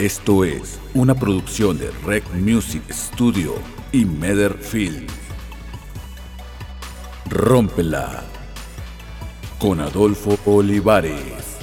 Esto es una producción de Rec Music Studio y Meder Film. Rómpela con Adolfo Olivares.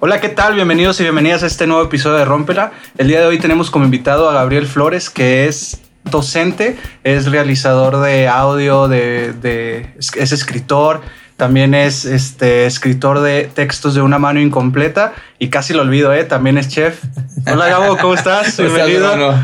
Hola, ¿qué tal? Bienvenidos y bienvenidas a este nuevo episodio de Rómpela. El día de hoy tenemos como invitado a Gabriel Flores, que es docente, es realizador de audio, de, es escritor, también es este, escritor de textos de una mano incompleta y casi lo olvido, ¿eh? También es chef. Hola Gabo, ¿cómo estás? ¿Cómo estás, Bienvenido.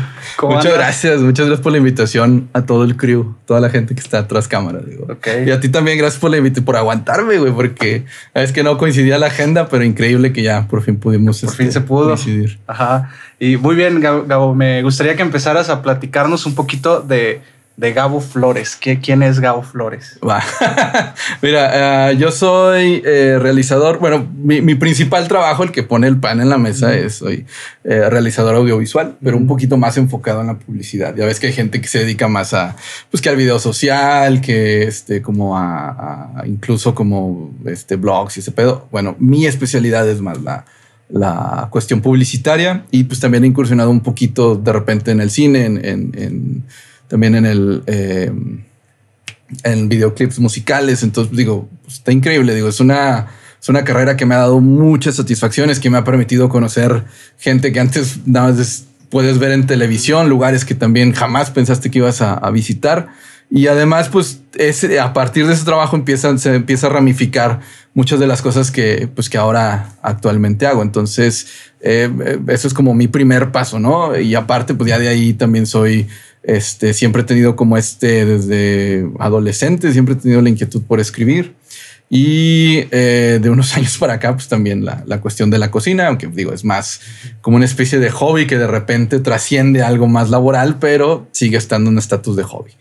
Muchas gracias, muchas gracias por la invitación a todo el crew, toda la gente que está tras cámara. Digo. Ok. Y a ti también, gracias por la invitación, por aguantarme, güey, porque es que no coincidía la agenda, pero increíble que ya por fin pudimos Por este, fin se pudo. coincidir. Ajá. Y muy bien, Gabo, me gustaría que empezaras a platicarnos un poquito de, de Gabo Flores. ¿Qué, ¿Quién es Gabo Flores? Va. Mira, eh, yo soy eh, realizador. Bueno, mi, mi principal trabajo, el que pone el pan en la mesa, es soy eh, realizador audiovisual, pero un poquito más enfocado en la publicidad. Ya ves que hay gente que se dedica más a, pues, que al video social, que este, como a, a incluso como este blogs y ese pedo. Bueno, mi especialidad es más la, la cuestión publicitaria y pues también he incursionado un poquito de repente en el cine, en, en- en- también en el eh, en videoclips musicales. Entonces digo, pues, está increíble. Digo, es una, es una carrera que me ha dado muchas satisfacciones, que me ha permitido conocer gente que antes nada más des- puedes ver en televisión, lugares que también jamás pensaste que ibas a, visitar. Y además, pues ese, a partir de ese trabajo empiezan, se empieza a ramificar muchas de las cosas que, pues, que ahora actualmente hago. Entonces, eh, eh, eso es como mi primer paso, ¿no? Y aparte, pues ya de ahí también soy, este, siempre he tenido como este, desde adolescente, siempre he tenido la inquietud por escribir. Y eh, de unos años para acá, pues también la, la cuestión de la cocina, aunque digo, es más como una especie de hobby que de repente trasciende a algo más laboral, pero sigue estando en estatus de hobby.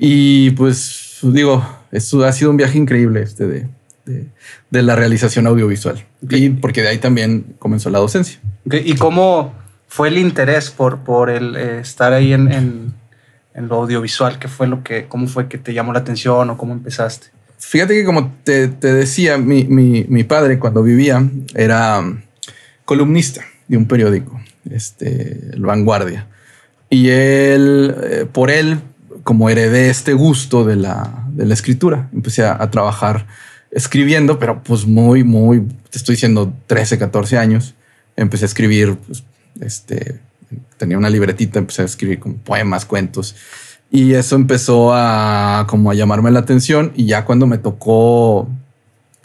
Y pues digo, esto ha sido un viaje increíble este de, de, de la realización audiovisual. Y porque de ahí también comenzó la docencia. Ok, ¿Y cómo fue el interés por, por el eh, estar ahí en, en, en lo audiovisual? ¿Qué fue lo que, cómo fue que te llamó la atención o cómo empezaste? Fíjate que como te, te decía, mi, mi- mi padre cuando vivía era um, columnista de un periódico, este, el Vanguardia. Y él, eh, por él, como heredé este gusto de la, de la escritura, empecé a, a trabajar escribiendo, pero pues muy, muy, te estoy diciendo 13, 14 años. Empecé a escribir, pues, este, tenía una libretita, empecé a escribir como poemas, cuentos. Y eso empezó a como a llamarme la atención y ya cuando me tocó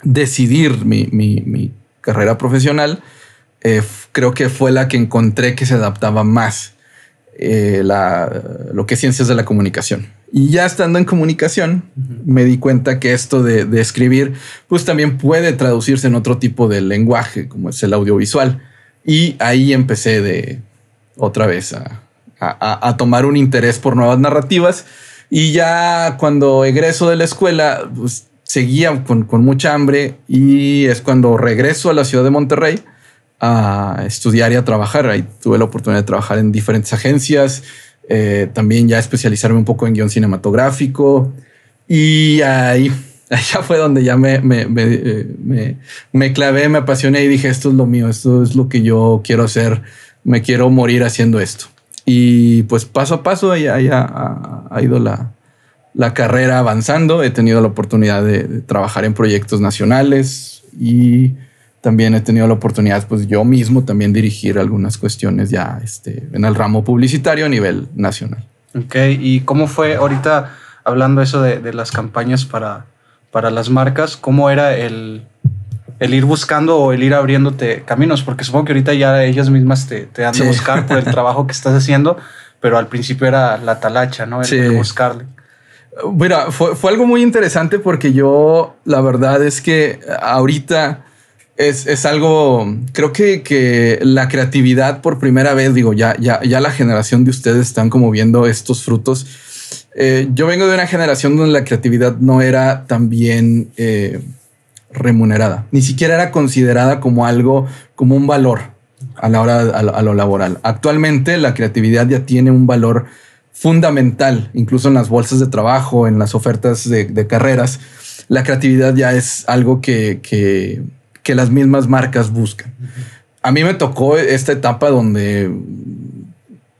decidir mi, mi- mi carrera profesional, eh, creo que fue la que encontré que se adaptaba más eh, la, lo que es ciencias de la comunicación. Y ya estando en comunicación, me di cuenta que esto de, de escribir, pues también puede traducirse en otro tipo de lenguaje, como es el audiovisual. Y ahí empecé de otra vez a, a- a- tomar un interés por nuevas narrativas. Y ya cuando egreso de la escuela, pues seguía con, con mucha hambre y es cuando regreso a la ciudad de Monterrey a estudiar y a trabajar. Ahí tuve la oportunidad de trabajar en diferentes agencias, eh, también ya especializarme un poco en guion cinematográfico y ahí, allá fue donde ya me, me, eh, me- me clavé, me apasioné y dije, esto es lo mío, esto es lo que yo quiero hacer, me quiero morir haciendo esto. Y pues paso a paso ahí, ha, ido la, la carrera avanzando. He tenido la oportunidad de, de trabajar en proyectos nacionales y también he tenido la oportunidad, pues yo mismo también dirigir algunas cuestiones ya este, en el ramo publicitario a nivel nacional. Ok, ¿y cómo fue ahorita hablando eso de, de las campañas para, para las marcas? ¿Cómo era el, el ir buscando o el ir abriéndote caminos? Porque supongo que ahorita ya ellas mismas te, te han de Sí. buscar por el trabajo que estás haciendo, pero al principio era la talacha, ¿no? El, Sí. el buscarle. Mira, fue, fue algo muy interesante porque yo, la verdad es que ahorita es, es algo, creo que, que la creatividad por primera vez, digo, ya, ya, ya la generación de ustedes están como viendo estos frutos. Eh, yo vengo de una generación donde la creatividad no era tan bien eh, remunerada, ni siquiera era considerada como algo, como un valor a la hora, a lo- laboral. Actualmente la creatividad ya tiene un valor fundamental, incluso en las bolsas de trabajo, en las ofertas de, carreras. La creatividad ya es algo que, que las mismas marcas buscan. A mí me tocó esta etapa donde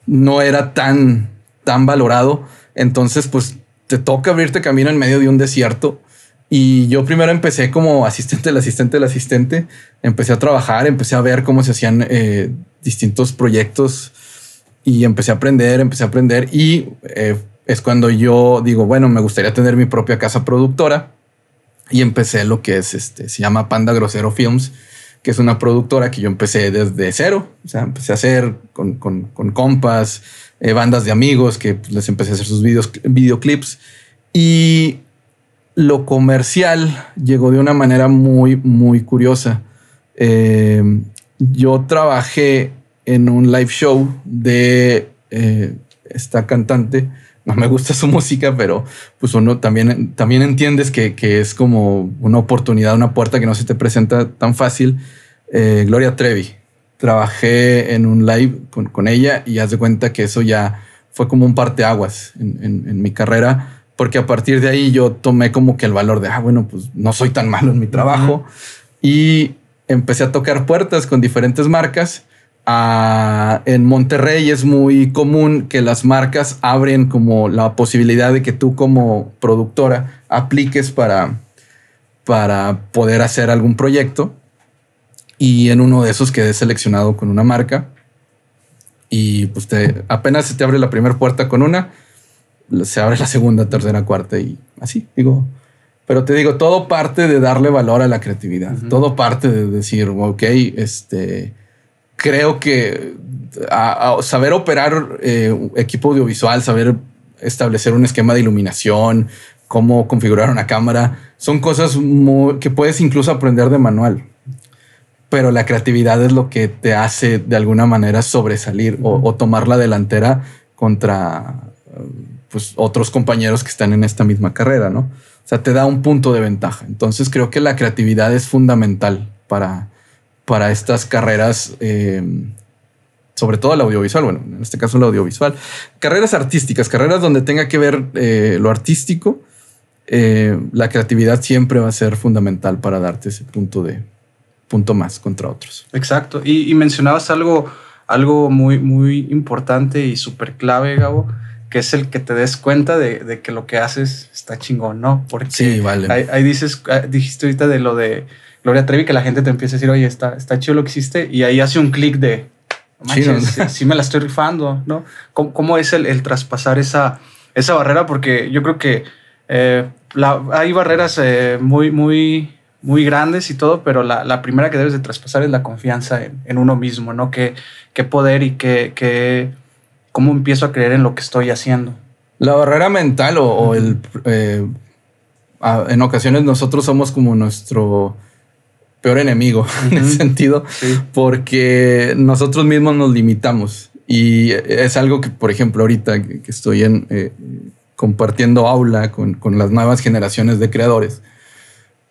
no era tan, tan valorado. Entonces, pues te toca abrirte camino en medio de un desierto. Y yo primero empecé como asistente del asistente del asistente. Empecé a trabajar, empecé a ver cómo se hacían eh, distintos proyectos y empecé a aprender, empecé a aprender. Y eh, es cuando yo digo, bueno, me gustaría tener mi propia casa productora. Y empecé lo que es este, se llama Panda Grosero Films, que es una productora que yo empecé desde cero. O sea, empecé a hacer con, con, con compas, eh, bandas de amigos que pues, les empecé a hacer sus videos, videoclips. Y lo comercial llegó de una manera muy, muy curiosa. Eh, yo trabajé en un live show de eh, esta cantante. No me gusta su música, pero pues uno también, también entiendes que, que es como una oportunidad, una puerta que no se te presenta tan fácil. Gloria Trevi trabajé en un live con, con, ella y haz de cuenta que eso ya fue como un parteaguas en, en mi carrera, porque a partir de ahí yo tomé como que el valor de, ah, bueno, pues no soy tan malo en mi trabajo y empecé a tocar puertas con diferentes marcas. Ah, en Monterrey es muy común que las marcas abren como la posibilidad de que tú como productora apliques para, para poder hacer algún proyecto. Y en uno de esos quedé seleccionado con una marca. Y pues te, apenas se te abre la primera puerta con una, se abre la segunda, tercera, cuarta y así, digo. Pero te digo, todo parte de darle valor a la creatividad, todo parte de decir, ok, este, creo que a, saber operar eh, equipo audiovisual, saber establecer un esquema de iluminación, cómo configurar una cámara, son cosas que puedes incluso aprender de manual pero la creatividad es lo que te hace de alguna manera sobresalir o, tomar la delantera contra pues, otros compañeros que están en esta misma carrera, ¿no? O sea, te da un punto de ventaja. Entonces creo que la creatividad es fundamental para, para estas carreras, eh, sobre todo el audiovisual, bueno, en este caso el audiovisual, carreras artísticas, carreras donde tenga que ver eh, lo artístico, eh, la creatividad siempre va a ser fundamental para darte ese punto de, punto más contra otros. Exacto. Y, mencionabas algo, algo muy, muy importante y súper clave, Gabo, que es el que te des cuenta de, que lo que haces está chingón, ¿no? Porque sí, vale. Ahí, dices, ah, dijiste ahorita de lo de Gloria Trevi, que la gente te empieza a decir, oye, está, está chido lo que hiciste, y ahí hace un clic de, sí, me la estoy rifando, ¿no? ¿Cómo, es el, traspasar esa, esa barrera? Porque yo creo que eh, hay barreras eh, muy, muy muy grandes y todo, pero la, primera que debes de traspasar es la confianza en, uno mismo, ¿no? ¿Qué, qué poder y qué, cómo empiezo a creer en lo que estoy haciendo? La barrera mental o, el... Eh, en ocasiones nosotros somos como nuestro peor enemigo en ese sentido, porque nosotros mismos nos limitamos. Y es algo que, por ejemplo, ahorita que, estoy en, eh, compartiendo aula con, con las nuevas generaciones de creadores,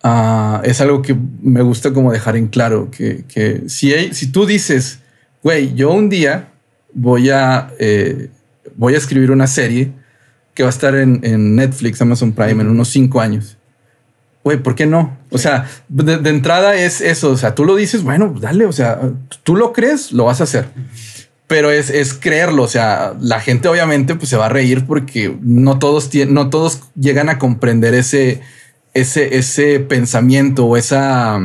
Ah, es algo que me gusta como dejar en claro, que, si, si tú dices, güey, yo un día voy a, eh, voy a escribir una serie que va a estar en, Netflix, Amazon Prime en unos cinco años. Güey, ¿por qué no? O sea, de, entrada es eso. O sea, tú lo dices, bueno, dale. O sea, tú lo crees, lo vas a hacer. Pero es, es creerlo. O sea, la gente obviamente pues, se va a reír porque no todos, no todos llegan a comprender ese, ese, ese pensamiento o esa,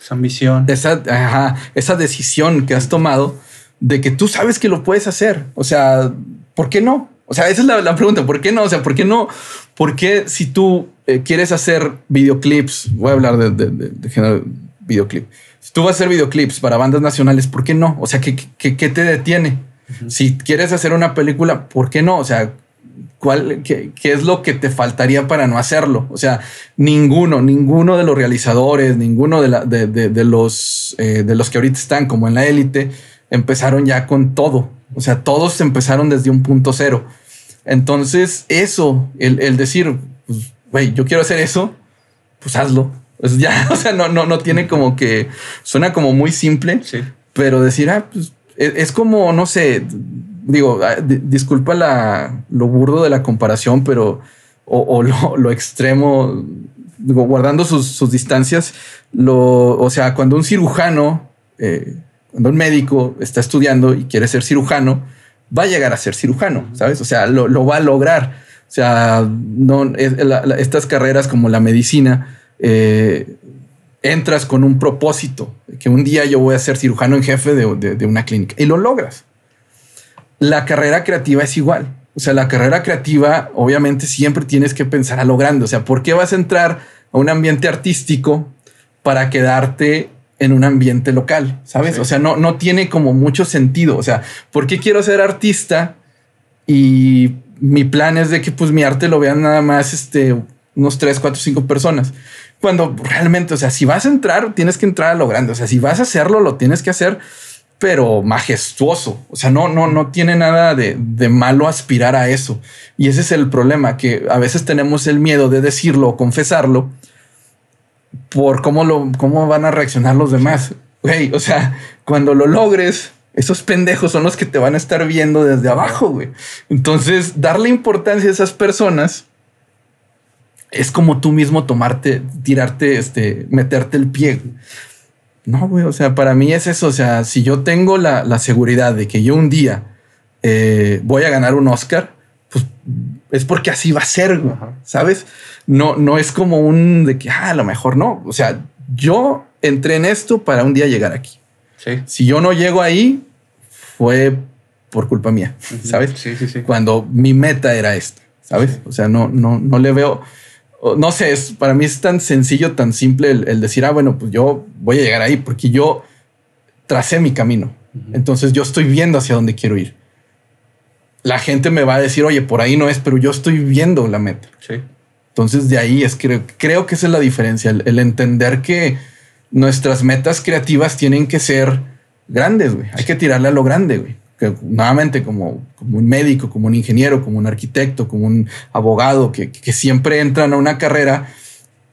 esa ambición, esa, esa decisión que has tomado de que tú sabes que lo puedes hacer. O sea, ¿por qué no? O sea, esa es la, pregunta. ¿Por qué no? O sea, ¿por qué no? ¿Por qué si tú eh, quieres hacer videoclips, voy a hablar de, de, género videoclip. Si tú vas a hacer videoclips para bandas nacionales, ¿por qué no? O sea, ¿qué, qué, qué te detiene? Si quieres hacer una película, ¿por qué no? O sea, ¿Cuál, qué, es lo que te faltaría para no hacerlo? O sea, ninguno, ninguno de los realizadores, ninguno de, la, de, los, eh, de los que ahorita están como en la élite, empezaron ya con todo. O sea, todos empezaron desde un punto cero. Entonces, eso, el, decir, pues, güey, yo quiero hacer eso, pues hazlo. Pues ya, o sea, no, no, no tiene como que suena como muy simple, pero decir, ah, pues es, es como, no sé, digo, ah, disculpa la, lo burdo de la comparación, pero o, lo, extremo guardando sus, distancias, lo, o sea, cuando un cirujano, eh, cuando un médico está estudiando y quiere ser cirujano, va a llegar a ser cirujano, ¿sabes? O sea, lo, va a lograr. O sea, no, estas carreras como la medicina, eh, entras con un propósito, que un día yo voy a ser cirujano en jefe de una clínica y lo logras. La carrera creativa es igual. O sea, la carrera creativa, obviamente, siempre tienes que pensar a lo grande. O sea, ¿por qué vas a entrar a un ambiente artístico para quedarte en un ambiente local? ¿Sabes? O sea, no, no tiene como mucho sentido. O sea, ¿por qué quiero ser artista? Y mi plan es de que pues mi arte lo vean nada más este, unos tres, cuatro, cinco personas. Cuando realmente, o sea, si vas a entrar, tienes que entrar a lo grande. O sea, si vas a hacerlo, lo tienes que hacer pero majestuoso. O sea, no, no, no tiene nada de, malo aspirar a eso. Y ese es el problema, que a veces tenemos el miedo de decirlo o confesarlo por cómo, lo, cómo van a reaccionar los demás. O sea, cuando lo logres, esos pendejos son los que te van a estar viendo desde abajo, güey. Entonces, darle importancia a esas personas es como tú mismo tomarte, tirarte, este, meterte el pie. No, güey, o sea, para mí es eso. O sea, si yo tengo la, seguridad de que yo un día eh, voy a ganar un Oscar, es porque así va a ser, ¿sabes? No, no es como un de que ah, a lo mejor no. O sea, yo entré en esto para un día llegar aquí. Sí. Si yo no llego ahí, fue por culpa mía, ¿sabes? Sí, sí, sí. Cuando mi meta era esta, ¿sabes? O sea, no, no, no le veo no sé, es, para mí es tan sencillo, tan simple el, decir, ah, bueno, pues yo voy a llegar ahí porque yo tracé mi camino. Entonces yo estoy viendo hacia dónde quiero ir. La gente me va a decir, oye, por ahí no es, pero yo estoy viendo la meta. Sí. Entonces de ahí es que creo que esa es la diferencia, el, entender que nuestras metas creativas tienen que ser grandes, güey. Hay que tirarle a lo grande, güey nuevamente como, como, un médico, como un ingeniero, como un arquitecto, como un abogado, que, siempre entran a una carrera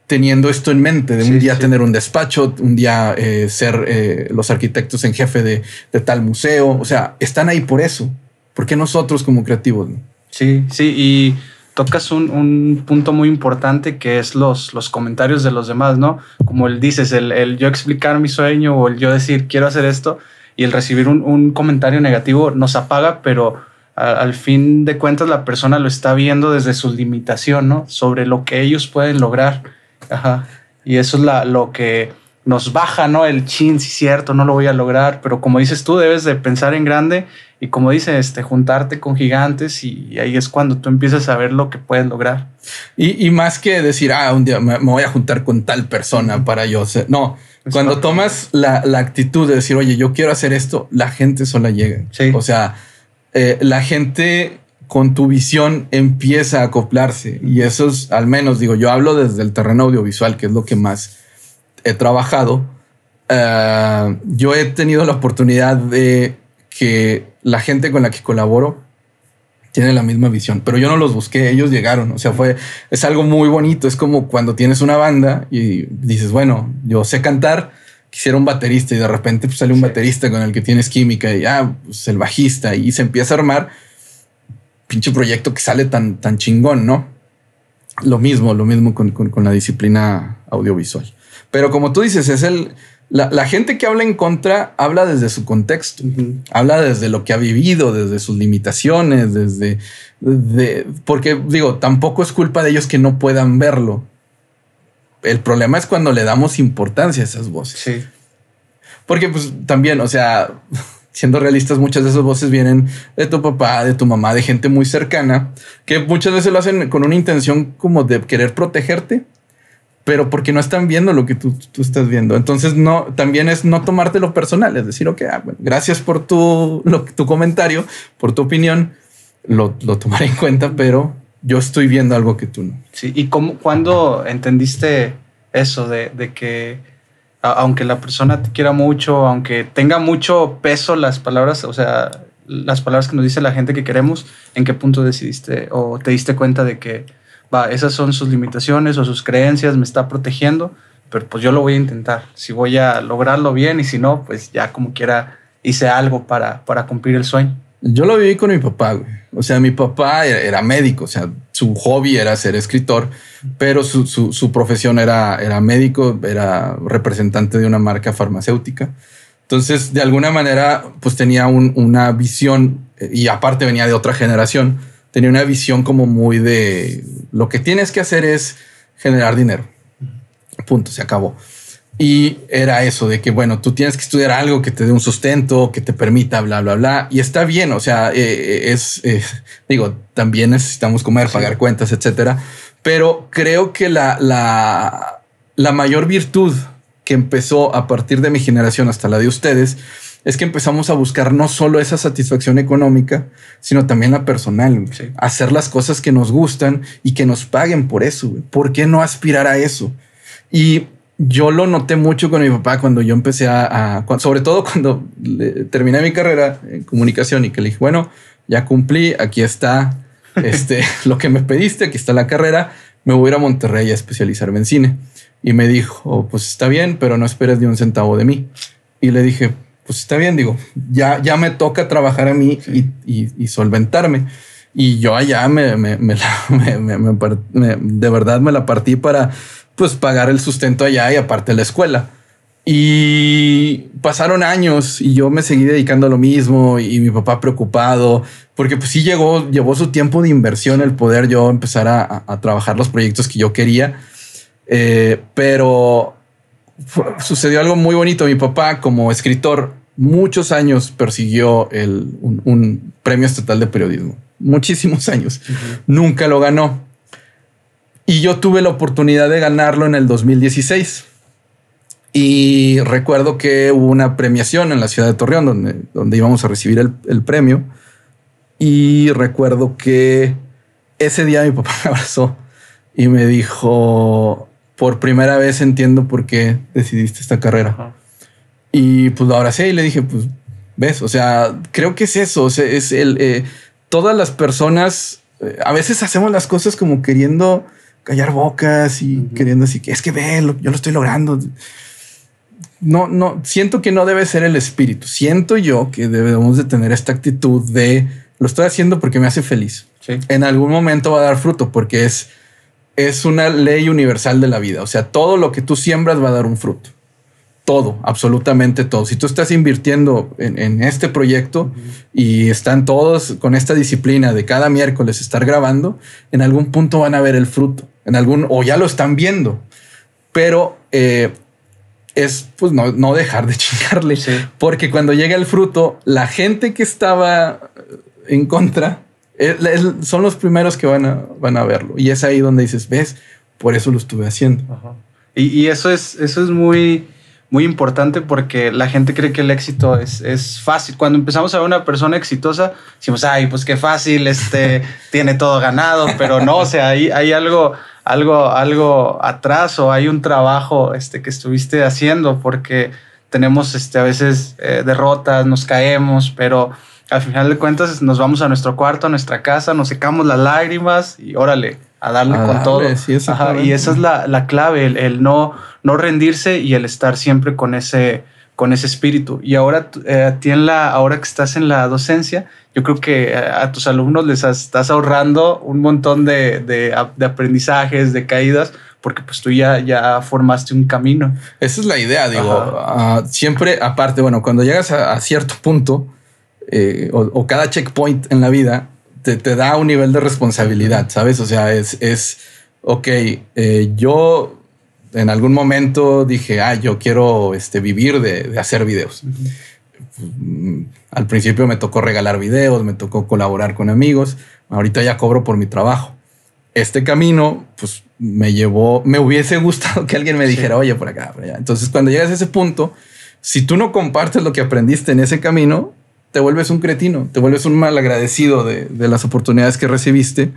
teniendo esto en mente, de un día tener un despacho, un día eh, ser eh, los arquitectos en jefe de, tal museo, o sea, están ahí por eso. ¿Por qué nosotros como creativos? Sí, sí, y tocas un, punto muy importante que es los, los comentarios de los demás, ¿no? Como él dices, el, el yo explicar mi sueño o el yo decir quiero hacer esto, y el recibir un, comentario negativo nos apaga, pero al fin de cuentas la persona lo está viendo desde su limitación, ¿no? Sobre lo que ellos pueden lograr. Ajá. Y eso es la, lo que nos baja, ¿no? El chin, sí, cierto, no lo voy a lograr, pero como dices tú, debes de pensar en grande y como dices, este, juntarte con gigantes y, ahí es cuando tú empiezas a ver lo que puedes lograr. Y, más que decir, ah, un día me, voy a juntar con tal persona para yo ser, no, cuando tomas la, actitud de decir, oye, yo quiero hacer esto, la gente sola llega. O sea, eh, la gente con tu visión empieza a acoplarse y eso es, al menos digo, yo hablo desde el terreno audiovisual, que es lo que más he trabajado. Eh, yo he tenido la oportunidad de que la gente con la que colaboro tiene la misma visión, pero yo no los busqué, ellos llegaron, o sea, fue, es algo muy bonito, es como cuando tienes una banda y dices, bueno, yo sé cantar, quisiera un baterista y de repente pues, sale un baterista con el que tienes química y ah, pues el bajista y se empieza a armar pinche proyecto que sale tan, tan chingón, ¿no? Lo mismo, lo mismo con, con la disciplina audiovisual. Pero como tú dices, es el, la, gente que habla en contra habla desde su contexto, habla desde lo que ha vivido, desde sus limitaciones, desde, porque digo, tampoco es culpa de ellos que no puedan verlo. El problema es cuando le damos importancia a esas voces. Sí. Porque pues también, o sea, siendo realistas, muchas de esas voces vienen de tu papá, de tu mamá, de gente muy cercana, que muchas veces lo hacen con una intención como de querer protegerte pero porque no están viendo lo que tú, estás viendo. Entonces, no, también es no tomártelo personal, es decir, ok, ah, gracias por tu, tu comentario, por tu opinión, lo, lo, tomaré en cuenta, pero yo estoy viendo algo que tú no. Sí, ¿y cómo, cuándo entendiste eso de, de que aunque la persona te quiera mucho, aunque tenga mucho peso las palabras, o sea, las palabras que nos dice la gente que queremos, ¿en qué punto decidiste o te diste cuenta de que esas son sus limitaciones o sus creencias, me está protegiendo, pero pues yo lo voy a intentar. Si voy a lograrlo bien y si no, pues ya como quiera hice algo para, para cumplir el sueño. Yo lo viví con mi papá. O sea, mi papá era, médico, o sea, su hobby era ser escritor, pero su, su, profesión era, era médico, era representante de una marca farmacéutica. Entonces, de alguna manera, pues tenía una visión y aparte venía de otra generación, tenía una visión como muy de lo que tienes que hacer es generar dinero. Punto, se acabó. Y era eso de que, bueno, tú tienes que estudiar algo que te dé un sustento, que te permita, bla, bla, bla. Y está bien, o sea, eh, eh, es, eh, digo, también necesitamos comer, pagar cuentas, etcétera. Pero creo que la, la, la mayor virtud que empezó a partir de mi generación hasta la de ustedes es que empezamos a buscar no solo esa satisfacción económica, sino también la personal. Hacer las cosas que nos gustan y que nos paguen por eso. ¿Por qué no aspirar a eso? Y yo lo noté mucho con mi papá cuando yo empecé a, sobre todo cuando terminé mi carrera en comunicación y que le dije, bueno, ya cumplí, aquí está este, lo que me pediste, aquí está la carrera, me voy a ir a Monterrey a especializarme en cine. Y me dijo, pues está bien, pero no esperes ni un centavo de mí. Y le dije, pues está bien, digo, ya, ya me toca trabajar a mí y, solventarme. Y yo allá me, me, me, de verdad me la partí para pues pagar el sustento allá y aparte la escuela. Y pasaron años y yo me seguí dedicando a lo mismo y mi papá preocupado porque pues sí llegó, llevó su tiempo de inversión el poder yo empezar a, trabajar los proyectos que yo quería. Eh, pero sucedió algo muy bonito. Mi papá como escritor muchos años persiguió el, un, premio estatal de periodismo. Muchísimos años. Nunca lo ganó. Y yo tuve la oportunidad de ganarlo en el 2016. Y recuerdo que hubo una premiación en la ciudad de Torreón donde, donde íbamos a recibir el, premio. Y recuerdo que ese día mi papá me abrazó y me dijo, por primera vez entiendo por qué decidiste esta carrera. Y pues lo abracé y le dije, pues, ves, o sea, creo que es eso, es el, eh, todas las personas, eh, a veces hacemos las cosas como queriendo callar bocas y queriendo así que es que ve, yo lo estoy logrando. No, no, siento que no debe ser el espíritu. Siento yo que debemos de tener esta actitud de lo estoy haciendo porque me hace feliz. En algún momento va a dar fruto porque es, es una ley universal de la vida. O sea, todo lo que tú siembras va a dar un fruto todo, absolutamente todo. Si tú estás invirtiendo en, este proyecto y están todos con esta disciplina de cada miércoles estar grabando, en algún punto van a ver el fruto, en algún o ya lo están viendo, pero eh, es pues no, dejar de chingarle, porque cuando llega el fruto, la gente que estaba en contra eh, son los primeros que van a, van a verlo. Y es ahí donde dices, ves, por eso lo estuve haciendo. Y, y, eso es, eso es muy muy importante porque la gente cree que el éxito es, es fácil. Cuando empezamos a ver una persona exitosa, decimos, ay, pues qué fácil, este tiene todo ganado, pero no, o sea, hay, hay algo, algo, algo atrás o hay un trabajo este, que estuviste haciendo porque tenemos este, a veces eh, derrotas, nos caemos, pero al final de cuentas nos vamos a nuestro cuarto, a nuestra casa, nos secamos las lágrimas y órale, a darle con todo. y esa es la, la clave, el, no, no rendirse y el estar siempre con ese, con ese espíritu. Y ahora, eh, la, ahora que estás en la docencia, yo creo que a, tus alumnos les estás ahorrando un montón de, de, de, aprendizajes, de caídas, porque pues tú ya, ya formaste un camino. Esa es la idea, digo, ah, siempre aparte, bueno, cuando llegas a, cierto punto eh, o, o cada checkpoint en la vida, te, da un nivel de responsabilidad, ¿sabes? O sea, es, es ok, eh, yo en algún momento dije, ah, yo quiero este, vivir de, hacer videos. Mm, al principio me tocó regalar videos, me tocó colaborar con amigos, ahorita ya cobro por mi trabajo. Este camino, pues me llevó, me hubiese gustado que alguien me dijera, oye, por acá, por allá. Entonces, cuando llegas a ese punto, si tú no compartes lo que aprendiste en ese camino, te vuelves un cretino, te vuelves un mal agradecido de, las oportunidades que recibiste.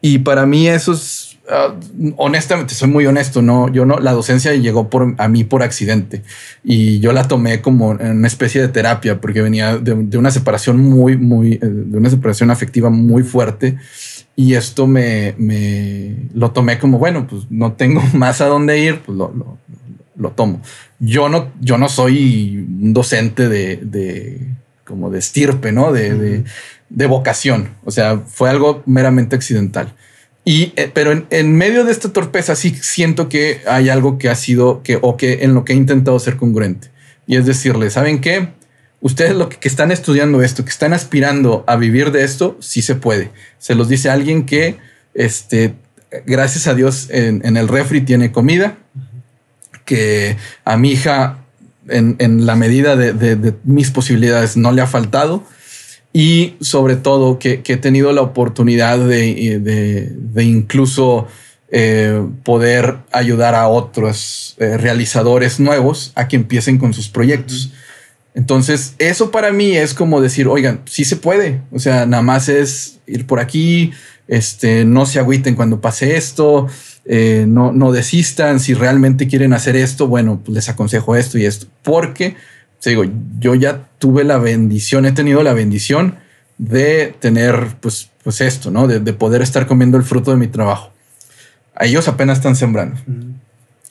Y para mí eso es, ah, honestamente, soy muy honesto, no, yo no, la docencia llegó por, a mí por accidente y yo la tomé como una especie de terapia porque venía de, una separación muy, muy, eh, de una separación afectiva muy fuerte. Y esto me, me lo tomé como, bueno, pues no tengo más a dónde ir, pues lo, lo, lo tomo. Yo no, yo no soy un docente de, de como de estirpe, ¿no? De, de, vocación. O sea, fue algo meramente accidental. Y, eh, pero en, en, medio de esta torpeza sí siento que hay algo que ha sido que o que en lo que he intentado ser congruente. Y es decirle, ¿saben qué? Ustedes lo que, que están estudiando esto, que están aspirando a vivir de esto, sí se puede. Se los dice alguien que, este, gracias a Dios, en, en el refri tiene comida, que a mi hija, en, en la medida de, de, de mis posibilidades, no le ha faltado y sobre todo que, que he tenido la oportunidad de, de, de incluso eh, poder ayudar a otros eh, realizadores nuevos a que empiecen con sus proyectos. Entonces, eso para mí es como decir, oigan, sí se puede. O sea, nada más es ir por aquí, este, no se agüiten cuando pase esto, eh, no, no desistan. Si realmente quieren hacer esto, bueno, pues les aconsejo esto y esto, porque digo, yo ya tuve la bendición, he tenido la bendición de tener, pues, pues esto, ¿no? De, de poder estar comiendo el fruto de mi trabajo. A ellos apenas están sembrando. Mm.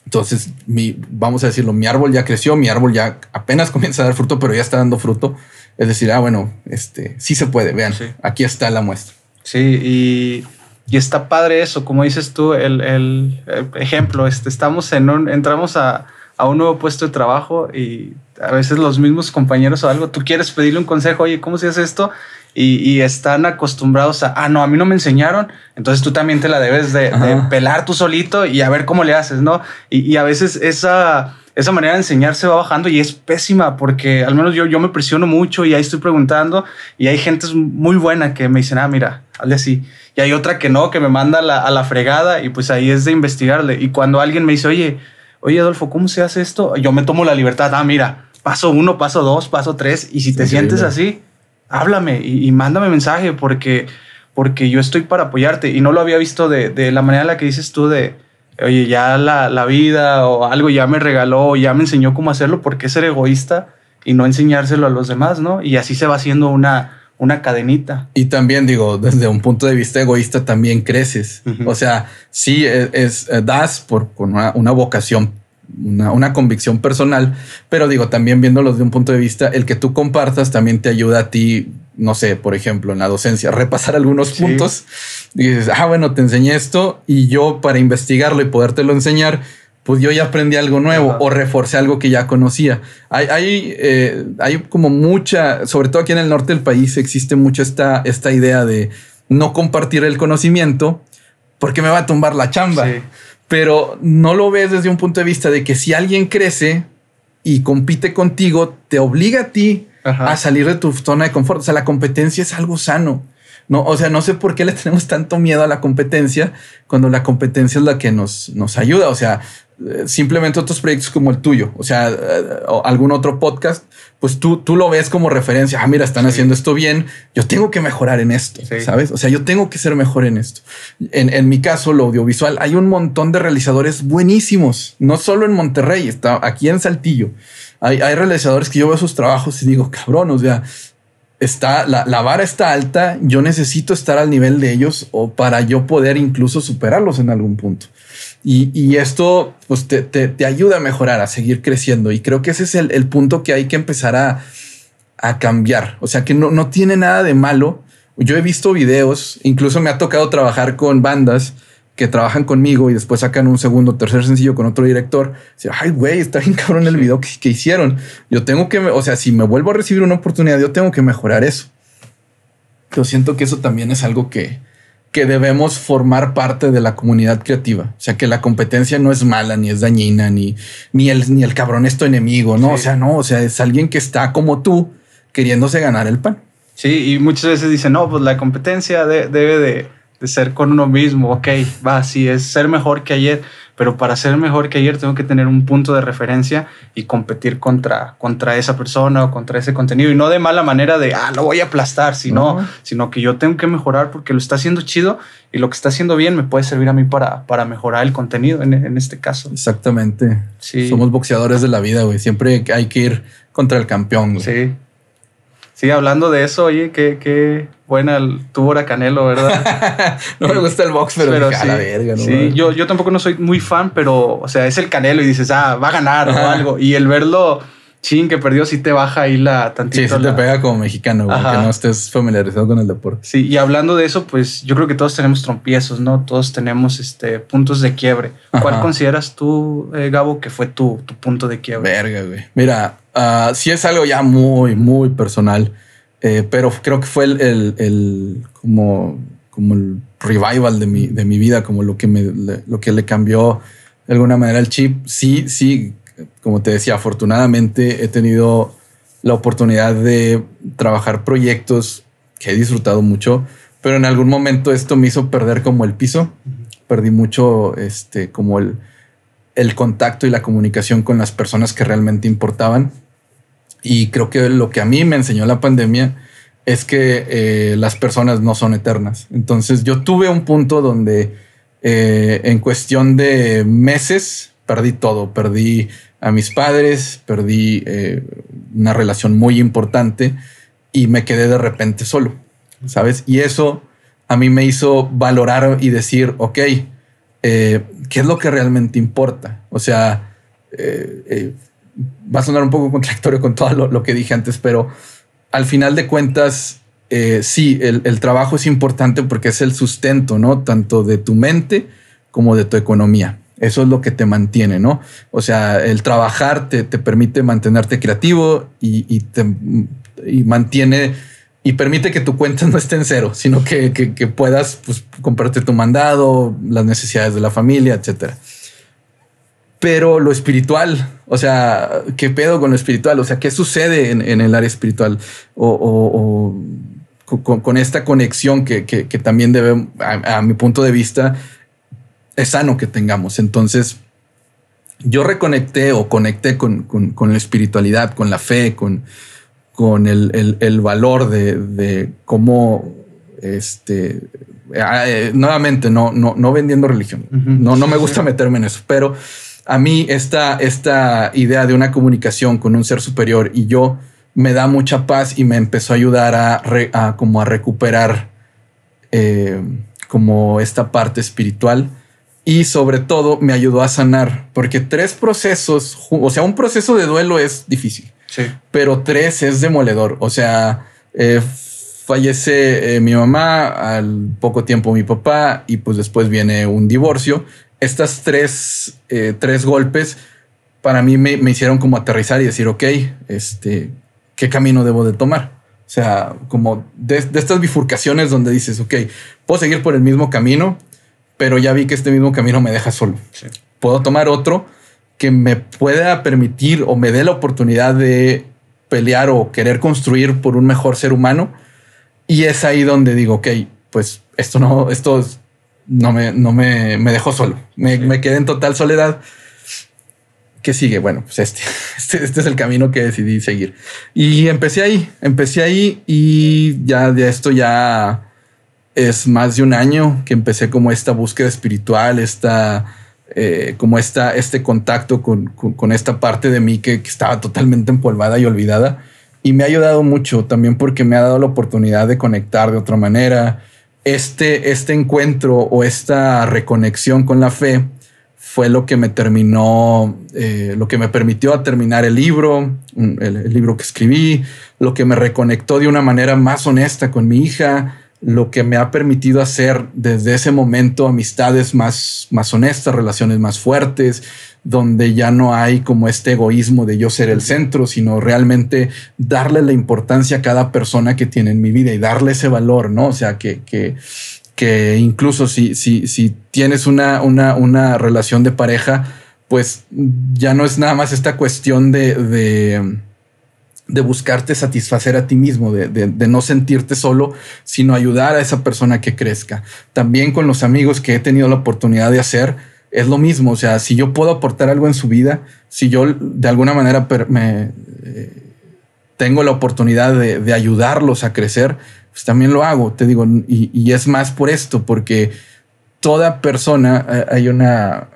Entonces, mi, vamos a decirlo, mi árbol ya creció, mi árbol ya apenas comienza a dar fruto, pero ya está dando fruto. Es decir, ah, bueno, este sí se puede. Vean, sí. aquí está la muestra. Sí, y, y está padre eso, como dices tú, el, el, ejemplo, este, estamos en un, entramos a, a un nuevo puesto de trabajo y a veces los mismos compañeros o algo, tú quieres pedirle un consejo, oye, ¿cómo se hace esto? Y, y, están acostumbrados a, ah, no, a mí no me enseñaron, entonces tú también te la debes de, de pelar tú solito y a ver cómo le haces, ¿no? Y, y, a veces esa, esa manera de enseñar se va bajando y es pésima porque al menos yo, yo me presiono mucho y ahí estoy preguntando y hay gente muy buena que me dicen, ah, mira, hazle así. Y hay otra que no, que me manda a la, a la fregada y pues ahí es de investigarle. Y cuando alguien me dice, oye, oye, Adolfo, ¿cómo se hace esto? Yo me tomo la libertad, ah, mira, paso uno, paso dos, paso tres, y si te sientes sí, así, háblame y, y, mándame mensaje porque, porque yo estoy para apoyarte y no lo había visto de, de la manera en la que dices tú de, oye, ya la, la, vida o algo ya me regaló, ya me enseñó cómo hacerlo, porque ser egoísta y no enseñárselo a los demás, ¿no? Y así se va haciendo una, una cadenita. Y también digo, desde un punto de vista egoísta también creces. Uh -huh. O sea, sí es, es eh, das por con una, una vocación una, una, convicción personal, pero digo, también viéndolo desde un punto de vista, el que tú compartas también te ayuda a ti, no sé, por ejemplo, en la docencia, repasar algunos sí. puntos. Y dices, ah, bueno, te enseñé esto y yo para investigarlo y podértelo enseñar, pues yo ya aprendí algo nuevo Ajá. o reforcé algo que ya conocía. Hay, hay, eh, hay como mucha, sobre todo aquí en el norte del país, existe mucho esta, esta idea de no compartir el conocimiento porque me va a tumbar la chamba. Sí pero no lo ves desde un punto de vista de que si alguien crece y compite contigo, te obliga a ti Ajá. a salir de tu zona de confort. O sea, la competencia es algo sano. No, o sea, no sé por qué le tenemos tanto miedo a la competencia cuando la competencia es la que nos, nos ayuda. O sea, eh, simplemente otros proyectos como el tuyo, o sea, eh, o algún otro podcast, pues tú, tú lo ves como referencia. Ah, mira, están sí. haciendo esto bien. Yo tengo que mejorar en esto, sí. sabes? O sea, yo tengo que ser mejor en esto. En, en, mi caso, lo audiovisual, hay un montón de realizadores buenísimos, no solo en Monterrey, está aquí en Saltillo. Hay, hay realizadores que yo veo sus trabajos y digo, cabrón, o sea, está la, la, vara está alta. Yo necesito estar al nivel de ellos o para yo poder incluso superarlos en algún punto. Y, y esto pues te, te, te, ayuda a mejorar, a seguir creciendo. Y creo que ese es el, el punto que hay que empezar a, a cambiar. O sea, que no, no, tiene nada de malo. Yo he visto videos, incluso me ha tocado trabajar con bandas que trabajan conmigo y después sacan un segundo, tercer sencillo con otro director. Ay, güey, está bien cabrón el video que, que, hicieron. Yo tengo que, o sea, si me vuelvo a recibir una oportunidad, yo tengo que mejorar eso. Yo siento que eso también es algo que, que debemos formar parte de la comunidad creativa. O sea, que la competencia no es mala, ni es dañina, ni, ni, el, ni el cabrón es tu enemigo, ¿no? Sí. O sea, no, o sea, es alguien que está como tú queriéndose ganar el pan. Sí, y muchas veces dicen, no, pues la competencia de, debe de, de, ser con uno mismo. Ok, va, sí, es ser mejor que ayer, pero para ser mejor que ayer tengo que tener un punto de referencia y competir contra, contra esa persona o contra ese contenido. Y no de mala manera de, ah, lo voy a aplastar, sino, no. sino que yo tengo que mejorar porque lo está haciendo chido y lo que está haciendo bien me puede servir a mí para, para mejorar el contenido en, en este caso. Exactamente. Sí. Somos boxeadores de la vida, güey. Siempre hay que ir contra el campeón. Güey. Sí. Sí, hablando de eso, oye, qué, qué buena a Canelo, ¿verdad? no me gusta el box, pero, pero dije, sí, a la verga, ¿no? Sí, yo, yo tampoco no soy muy fan, pero, o sea, es el Canelo y dices, ah, va a ganar o algo. Y el verlo chin, que perdió, sí te baja ahí la tantito. Sí, sí te pega como mexicano, güey, que no estés familiarizado con el deporte. Sí, y hablando de eso, pues yo creo que todos tenemos trompiezos, ¿no? Todos tenemos este puntos de quiebre. ¿Cuál consideras tú, eh, Gabo, que fue tu, tu punto de quiebre? Verga, güey. Mira, ah, sí es algo ya muy, muy personal, eh, pero creo que fue el, el- el- como, como el revival de mi, de mi vida, como lo que me, le- lo que le cambió de alguna manera el chip. Sí, sí, como te decía, afortunadamente he tenido la oportunidad de trabajar proyectos que he disfrutado mucho, pero en algún momento esto me hizo perder como el piso. Perdí mucho, este, como el, el contacto y la comunicación con las personas que realmente importaban. Y creo que lo que a mí me enseñó la pandemia es que eh, las personas no son eternas. Entonces yo tuve un punto donde eh, en cuestión de meses perdí todo. Perdí a mis padres, perdí eh, una relación muy importante y me quedé de repente solo, ¿sabes? Y eso a mí me hizo valorar y decir, ok, eh, ¿qué es lo que realmente importa? O sea, eh, va a sonar un poco contradictorio con todo lo, lo que dije antes, pero al final de cuentas, sí, el, el trabajo es importante porque es el sustento, ¿no? Tanto de tu mente como de tu economía. Eso es lo que te mantiene, ¿no? O sea, el trabajar te, te permite mantenerte creativo y, y te y mantiene y permite que tu cuenta no esté en cero, sino que, que- puedas pues, comprarte tu mandado, las necesidades de la familia, etcétera. Pero lo espiritual, o sea, ¿qué pedo con lo espiritual? O sea, ¿qué sucede en, en el área espiritual? O, o- o co- con, esta conexión que, que- también debe, a mi punto de vista, es sano que tengamos. Entonces, yo reconecté o conecté con, con- con la espiritualidad, con la fe, con, con el, el- el valor de, de cómo, este, ah, eh, nuevamente, no, no, no vendiendo religión. No, no me gusta meterme en eso, pero a mí esta, esta idea de una comunicación con un ser superior y yo me da mucha paz y me empezó a ayudar a, re- a como a recuperar eh, como esta parte espiritual y sobre todo me ayudó a sanar porque tres procesos, o sea, un proceso de duelo es difícil Sí. pero tres es demoledor. O sea, eh, fallece eh, mi mamá, al poco tiempo mi papá y pues después viene un divorcio. Estas tres, eh, tres golpes para mí me, me hicieron como aterrizar y decir, ok, este, ¿qué camino debo de tomar? O sea, como de, de estas bifurcaciones donde dices, ok, puedo seguir por el mismo camino, pero ya vi que este mismo camino me deja solo Sí. puedo tomar otro que me pueda permitir o me dé la oportunidad de pelear o querer construir por un mejor ser humano. Y es ahí donde digo, ok, pues esto no, esto es- no me, no me, me dejó solo. Me, Sí. me quedé en total soledad. ¿Qué sigue? Bueno, pues este, este, este es el camino que decidí seguir. Y empecé ahí, empecé ahí y ya de esto ya es más de un año que empecé como esta búsqueda espiritual, esta, eh, como esta, este contacto con, con- esta parte de mí que, estaba totalmente empolvada y olvidada. Y me ha ayudado mucho también porque me ha dado la oportunidad de conectar de otra manera. Este, este encuentro o esta reconexión con la fe fue lo que me terminó, eh, lo que me permitió terminar el libro, el libro que escribí, lo que me reconectó de una manera más honesta con mi hija, lo que me ha permitido hacer desde ese momento amistades más, más honestas, relaciones más fuertes, donde ya no hay como este egoísmo de yo ser el centro, sino realmente darle la importancia a cada persona que tiene en mi vida y darle ese valor, ¿no? O sea, que, que, que incluso si, si, si tienes una, una, una relación de pareja, pues ya no es nada más esta cuestión de, de, de buscarte satisfacer a ti mismo, de, de, no sentirte solo, sino ayudar a esa persona que crezca. También con los amigos que he tenido la oportunidad de hacer, es lo mismo. O sea, si yo puedo aportar algo en su vida, si yo de alguna manera me, eh, tengo la oportunidad de, de ayudarlos a crecer, pues también lo hago, te digo, y, y es más por esto, porque toda persona, eh, hay una,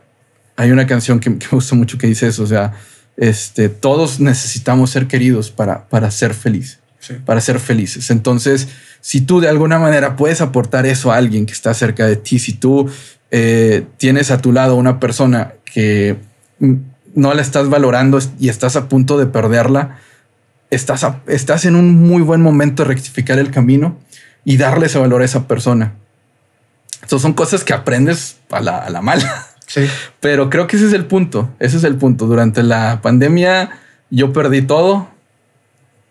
hay una canción que, que me gusta mucho que dice eso, o sea, este, todos necesitamos ser queridos para, para ser feliz, Sí. para ser felices. Entonces, si tú de alguna manera puedes aportar eso a alguien que está cerca de ti, si tú eh, tienes a tu lado una persona que no la estás valorando y estás a punto de perderla, estás, estás en un muy buen momento de rectificar el camino y darle ese valor a esa persona. Estas son cosas que aprendes a la, a la mala. Sí. Pero creo que ese es el punto. Ese es el punto. Durante la pandemia yo perdí todo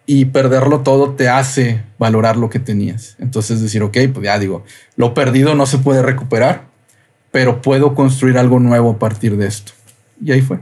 y perderlo todo te hace valorar lo que tenías. Entonces decir, ok, pues ya digo, lo perdido no se puede recuperar, pero puedo construir algo nuevo a partir de esto. Y ahí fue.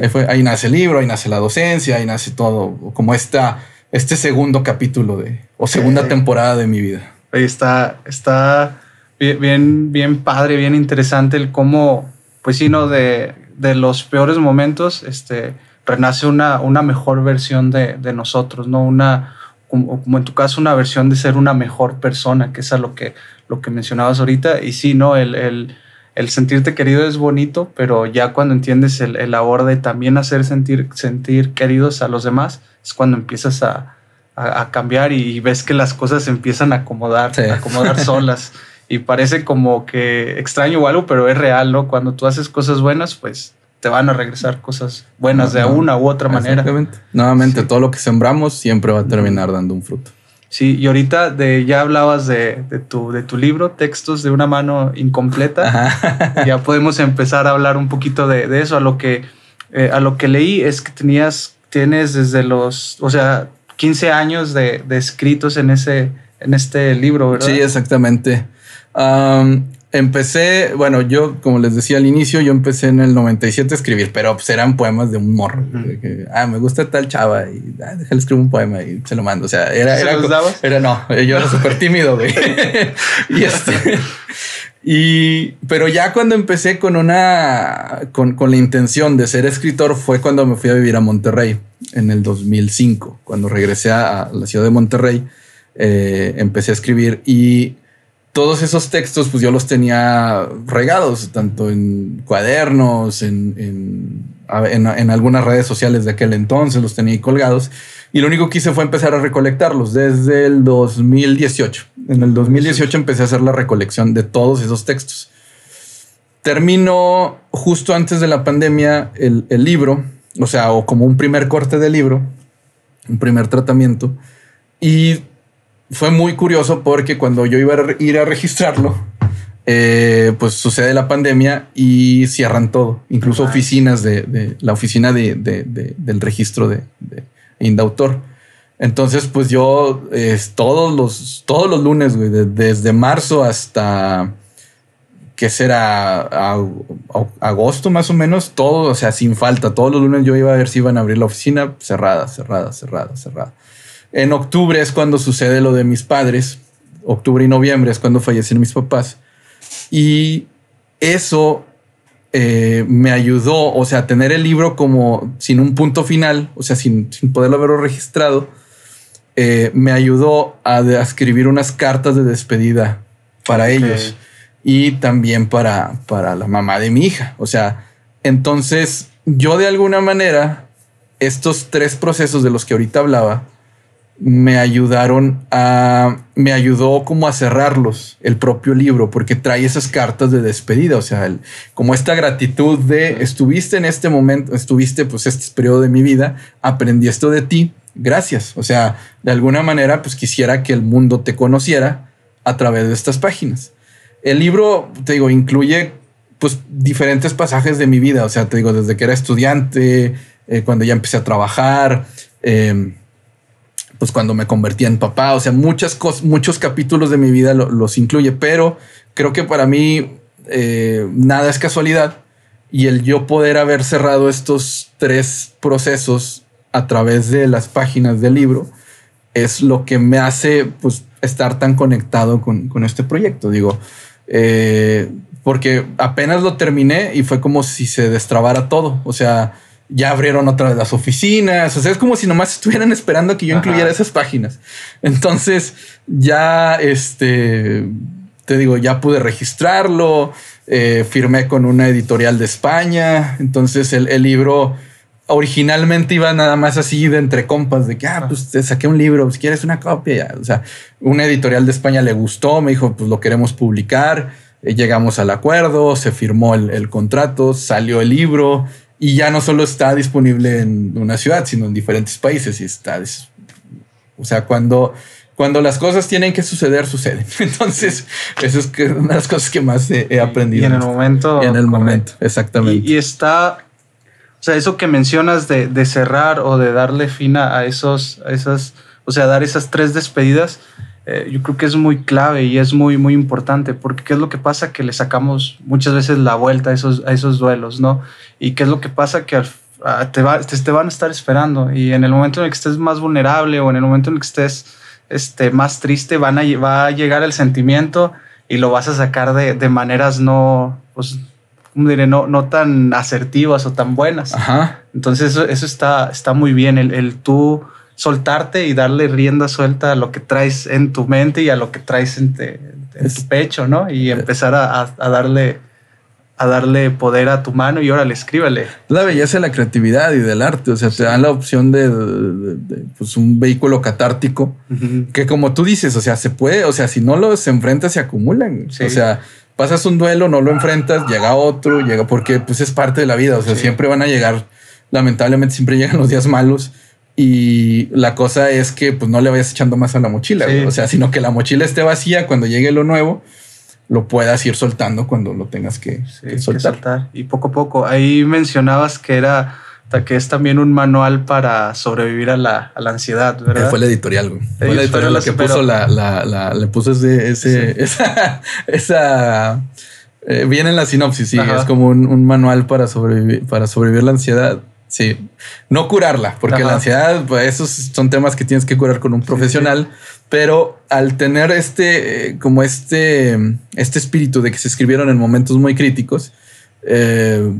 Ahí fue. Ahí nace el libro, ahí nace la docencia, ahí nace todo, como esta, este segundo capítulo de, o segunda temporada de mi vida. Ahí está, está bien, bien padre, bien interesante el cómo, pues sí, ¿no? De, de los peores momentos, este, renace una, una mejor versión de, de nosotros, ¿no? Una, como, como, en tu caso, una versión de ser una mejor persona, que es a lo que, lo que mencionabas ahorita. Y sí, ¿no? El, el, el sentirte querido es bonito, pero ya cuando entiendes el, el labor de también hacer sentir, sentir queridos a los demás, es cuando empiezas a, a, a cambiar y ves que las cosas empiezan a acomodar, sí. a acomodar solas. y parece como que extraño o algo, pero es real, ¿no? Cuando tú haces cosas buenas, pues te van a regresar cosas buenas de una u otra manera. Nuevamente, sí. todo lo que sembramos siempre va a terminar dando un fruto. Sí, y ahorita de, ya hablabas de, de, tu, de tu libro, Textos de una mano incompleta. Ajá. Ya podemos empezar a hablar un poquito de, de eso. A lo, que, eh, a lo que leí es que tenías, tienes desde los, o sea, 15 años de, de escritos en, ese, en este libro, ¿verdad? Sí, exactamente. Um, empecé, bueno, yo, como les decía al inicio, yo empecé en el 97 a escribir, pero pues eran poemas de un morro. Uh -huh. que, ah, me gusta tal chava y ah, déjale escribir un poema y se lo mando. O sea, era. ¿Se era, los dabas? era no, yo era súper tímido, güey. y este. Y, pero ya cuando empecé con una, con, con, la intención de ser escritor fue cuando me fui a vivir a Monterrey en el 2005, cuando regresé a, la ciudad de Monterrey, eh, empecé a escribir y todos esos textos, pues yo los tenía regados, tanto en cuadernos, en, en, en, algunas redes sociales de aquel entonces, los tenía ahí colgados. Y lo único que hice fue empezar a recolectarlos desde el 2018. En el 2018 empecé a hacer la recolección de todos esos textos. Termino justo antes de la pandemia el, el libro, o sea, o como un primer corte de libro, un primer tratamiento. Y fue muy curioso porque cuando yo iba a ir a registrarlo, eh, pues sucede la pandemia y cierran todo, incluso oficinas de, de, la oficina de, de del registro de, Indautor. Entonces, pues yo eh, todos los todos los lunes, güey, desde marzo hasta que será a, a, agosto más o menos, todo, o sea, sin falta, todos los lunes yo iba a ver si iban a abrir la oficina cerrada, cerrada, cerrada, cerrada. En octubre es cuando sucede lo de mis padres. Octubre y noviembre es cuando fallecen mis papás. Y eso eh, me ayudó, o sea, tener el libro como sin un punto final, o sea, sin, sin poderlo haberlo registrado, eh, me ayudó a, a, escribir unas cartas de despedida para okay. ellos y también para, para la mamá de mi hija. O sea, entonces yo de alguna manera, estos tres procesos de los que ahorita hablaba, me ayudaron a, me ayudó como a cerrarlos el propio libro, porque trae esas cartas de despedida, o sea, el, como esta gratitud de estuviste en este momento, estuviste pues este periodo de mi vida, aprendí esto de ti, gracias, o sea, de alguna manera pues quisiera que el mundo te conociera a través de estas páginas. El libro, te digo, incluye pues diferentes pasajes de mi vida, o sea, te digo, desde que era estudiante, eh, cuando ya empecé a trabajar, eh, pues cuando me convertí en papá, o sea, muchas cosas, muchos capítulos de mi vida lo, los incluye, pero creo que para mí eh, nada es casualidad y el yo poder haber cerrado estos tres procesos a través de las páginas del libro es lo que me hace pues estar tan conectado con, con este proyecto. Digo, eh, porque apenas lo terminé y fue como si se destrabara todo. O sea, ya abrieron otra de las oficinas. O sea, es como si nomás estuvieran esperando que yo Ajá. incluyera esas páginas. Entonces, ya este te digo, ya pude registrarlo. Eh, firmé con una editorial de España. Entonces, el, el, libro originalmente iba nada más así de entre compas, de que ah, pues te saqué un libro, si quieres una copia. O sea, una editorial de España le gustó, me dijo, pues lo queremos publicar. Eh, llegamos al acuerdo, se firmó el, el contrato, salió el libro Y ya no solo está disponible en una ciudad, sino en diferentes países. Y está, o sea, cuando, cuando las cosas tienen que suceder, suceden. Entonces, eso es una de las cosas que más he, aprendido. Y en el momento. Y en el momento, exactamente. Y, está, o sea, eso que mencionas de, de cerrar o de darle fin a esos, a esas, o sea, dar esas tres despedidas eh, yo creo que es muy clave y es muy, muy importante, porque ¿qué es lo que pasa? Que le sacamos muchas veces la vuelta a esos, a esos duelos, ¿no? Y ¿qué es lo que pasa? Que te, va, te, van a estar esperando y en el momento en el que estés más vulnerable o en el momento en el que estés este, más triste, van a, va a llegar el sentimiento y lo vas a sacar de, de maneras no, pues, ¿cómo diré? No, no tan asertivas o tan buenas. Ajá. Entonces eso, eso está, está muy bien, el, el tú soltarte y darle rienda suelta a lo que traes en tu mente y a lo que traes en, tu pecho, ¿no? Y empezar a, darle a darle poder a tu mano y órale, escríbele. La belleza de la creatividad y del arte, o sea, te dan la opción de, pues, un vehículo catártico que como tú dices, o sea, se puede, o sea, si no los enfrentas se acumulan, o sea, pasas un duelo, no lo enfrentas, llega otro, llega porque pues es parte de la vida, o sea, siempre van a llegar, lamentablemente siempre llegan los días malos y la cosa es que pues no le vayas echando más a la mochila, o sea, sino que la mochila esté vacía cuando llegue lo nuevo, lo puedas ir soltando cuando lo tengas que, soltar. Y poco a poco, ahí mencionabas que era que es también un manual para sobrevivir a la, a la ansiedad, ¿verdad? Fue la editorial, güey. Fue la editorial la que puso la, la, la, le puso ese, ese esa, esa eh, viene en la sinopsis, sí, es como un, un, manual para sobrevivir, para sobrevivir la ansiedad. Sí, no curarla, porque la ansiedad, pues esos son temas que tienes que curar con un profesional, pero al tener este, eh, como este, este espíritu de que se escribieron en momentos muy críticos, eh,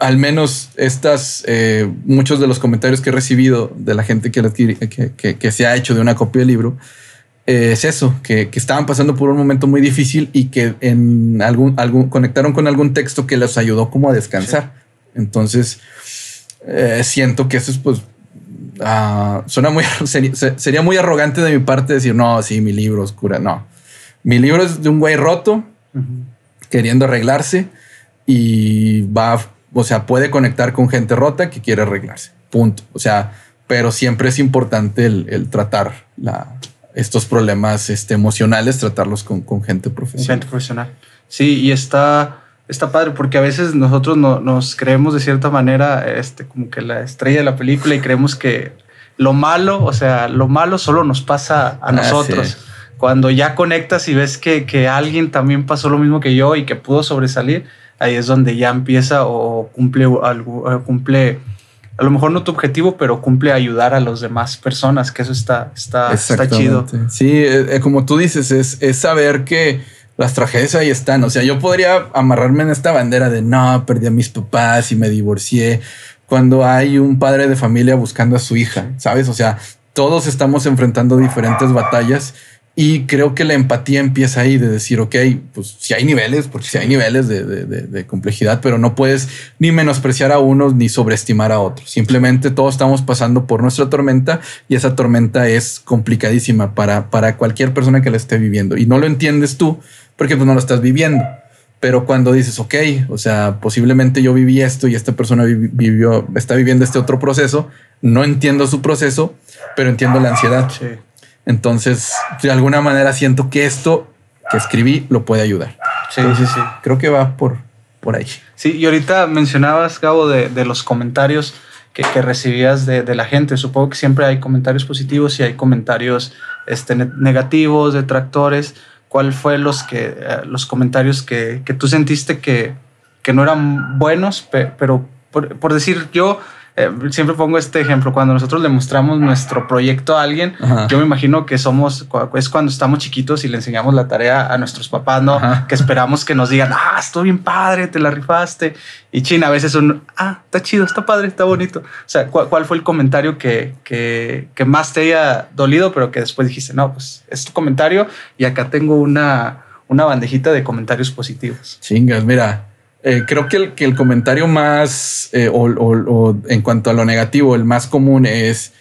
al menos estas, eh, muchos de los comentarios que he recibido de la gente que, que, que, se ha hecho de una copia del libro, es eso, que, estaban pasando por un momento muy difícil y que en algún, algún conectaron con algún texto que les ayudó como a descansar. Entonces, eh, siento que eso es pues uh, suena muy sería, muy arrogante de mi parte decir no, sí, mi libro es cura. No, mi libro es de un güey roto queriendo arreglarse y va, o sea, puede conectar con gente rota que quiere arreglarse. Punto. O sea, pero siempre es importante el, tratar la, estos problemas este, emocionales, tratarlos con, con gente profesional. Gente profesional. Sí, y está está padre porque a veces nosotros no, nos creemos de cierta manera este, como que la estrella de la película y creemos que lo malo, o sea, lo malo solo nos pasa a ah, nosotros. Cuando ya conectas y ves que, que, alguien también pasó lo mismo que yo y que pudo sobresalir, ahí es donde ya empieza o cumple algo, eh, cumple a lo mejor no tu objetivo, pero cumple ayudar a las demás personas, que eso está, está, está chido. Sí, eh, eh, como tú dices, es, es saber que las tragedias ahí están. O sea, yo podría amarrarme en esta bandera de no, perdí a mis papás y me divorcié. Cuando hay un padre de familia buscando a su hija, sabes? O sea, todos estamos enfrentando diferentes batallas y creo que la empatía empieza ahí de decir, ok, pues si hay niveles, porque si hay niveles de, complejidad, pero no puedes ni menospreciar a unos ni sobreestimar a otros. Simplemente todos estamos pasando por nuestra tormenta y esa tormenta es complicadísima para, para cualquier persona que la esté viviendo y no lo entiendes tú porque pues no lo estás viviendo. Pero cuando dices, ok, o sea, posiblemente yo viví esto y esta persona vivió, está viviendo este otro proceso, no entiendo su proceso, pero entiendo la ansiedad. Entonces, de alguna manera siento que esto que escribí lo puede ayudar. Sí, sí, sí. Creo que va por, por ahí. Sí, y ahorita mencionabas, Gabo, de, de los comentarios que, que recibías de, de, la gente. Supongo que siempre hay comentarios positivos y hay comentarios este, negativos, detractores cuál fue los que eh, los comentarios que, que, tú sentiste que, que no eran buenos, pero por, por decir yo eh, siempre pongo este ejemplo, cuando nosotros le mostramos nuestro proyecto a alguien, yo me imagino que somos, es cuando estamos chiquitos y le enseñamos la tarea a nuestros papás, ¿no? Que esperamos que nos digan, ah, estuvo bien padre, te la rifaste. Y China, a veces un, ah, está chido, está padre, está bonito. O sea, ¿cuál, fue el comentario que, que, que, más te haya dolido, pero que después dijiste, no, pues es tu comentario y acá tengo una, una bandejita de comentarios positivos? Chingas, mira, eh, creo que el, que el comentario más, eh, o, en cuanto a lo negativo, el más común es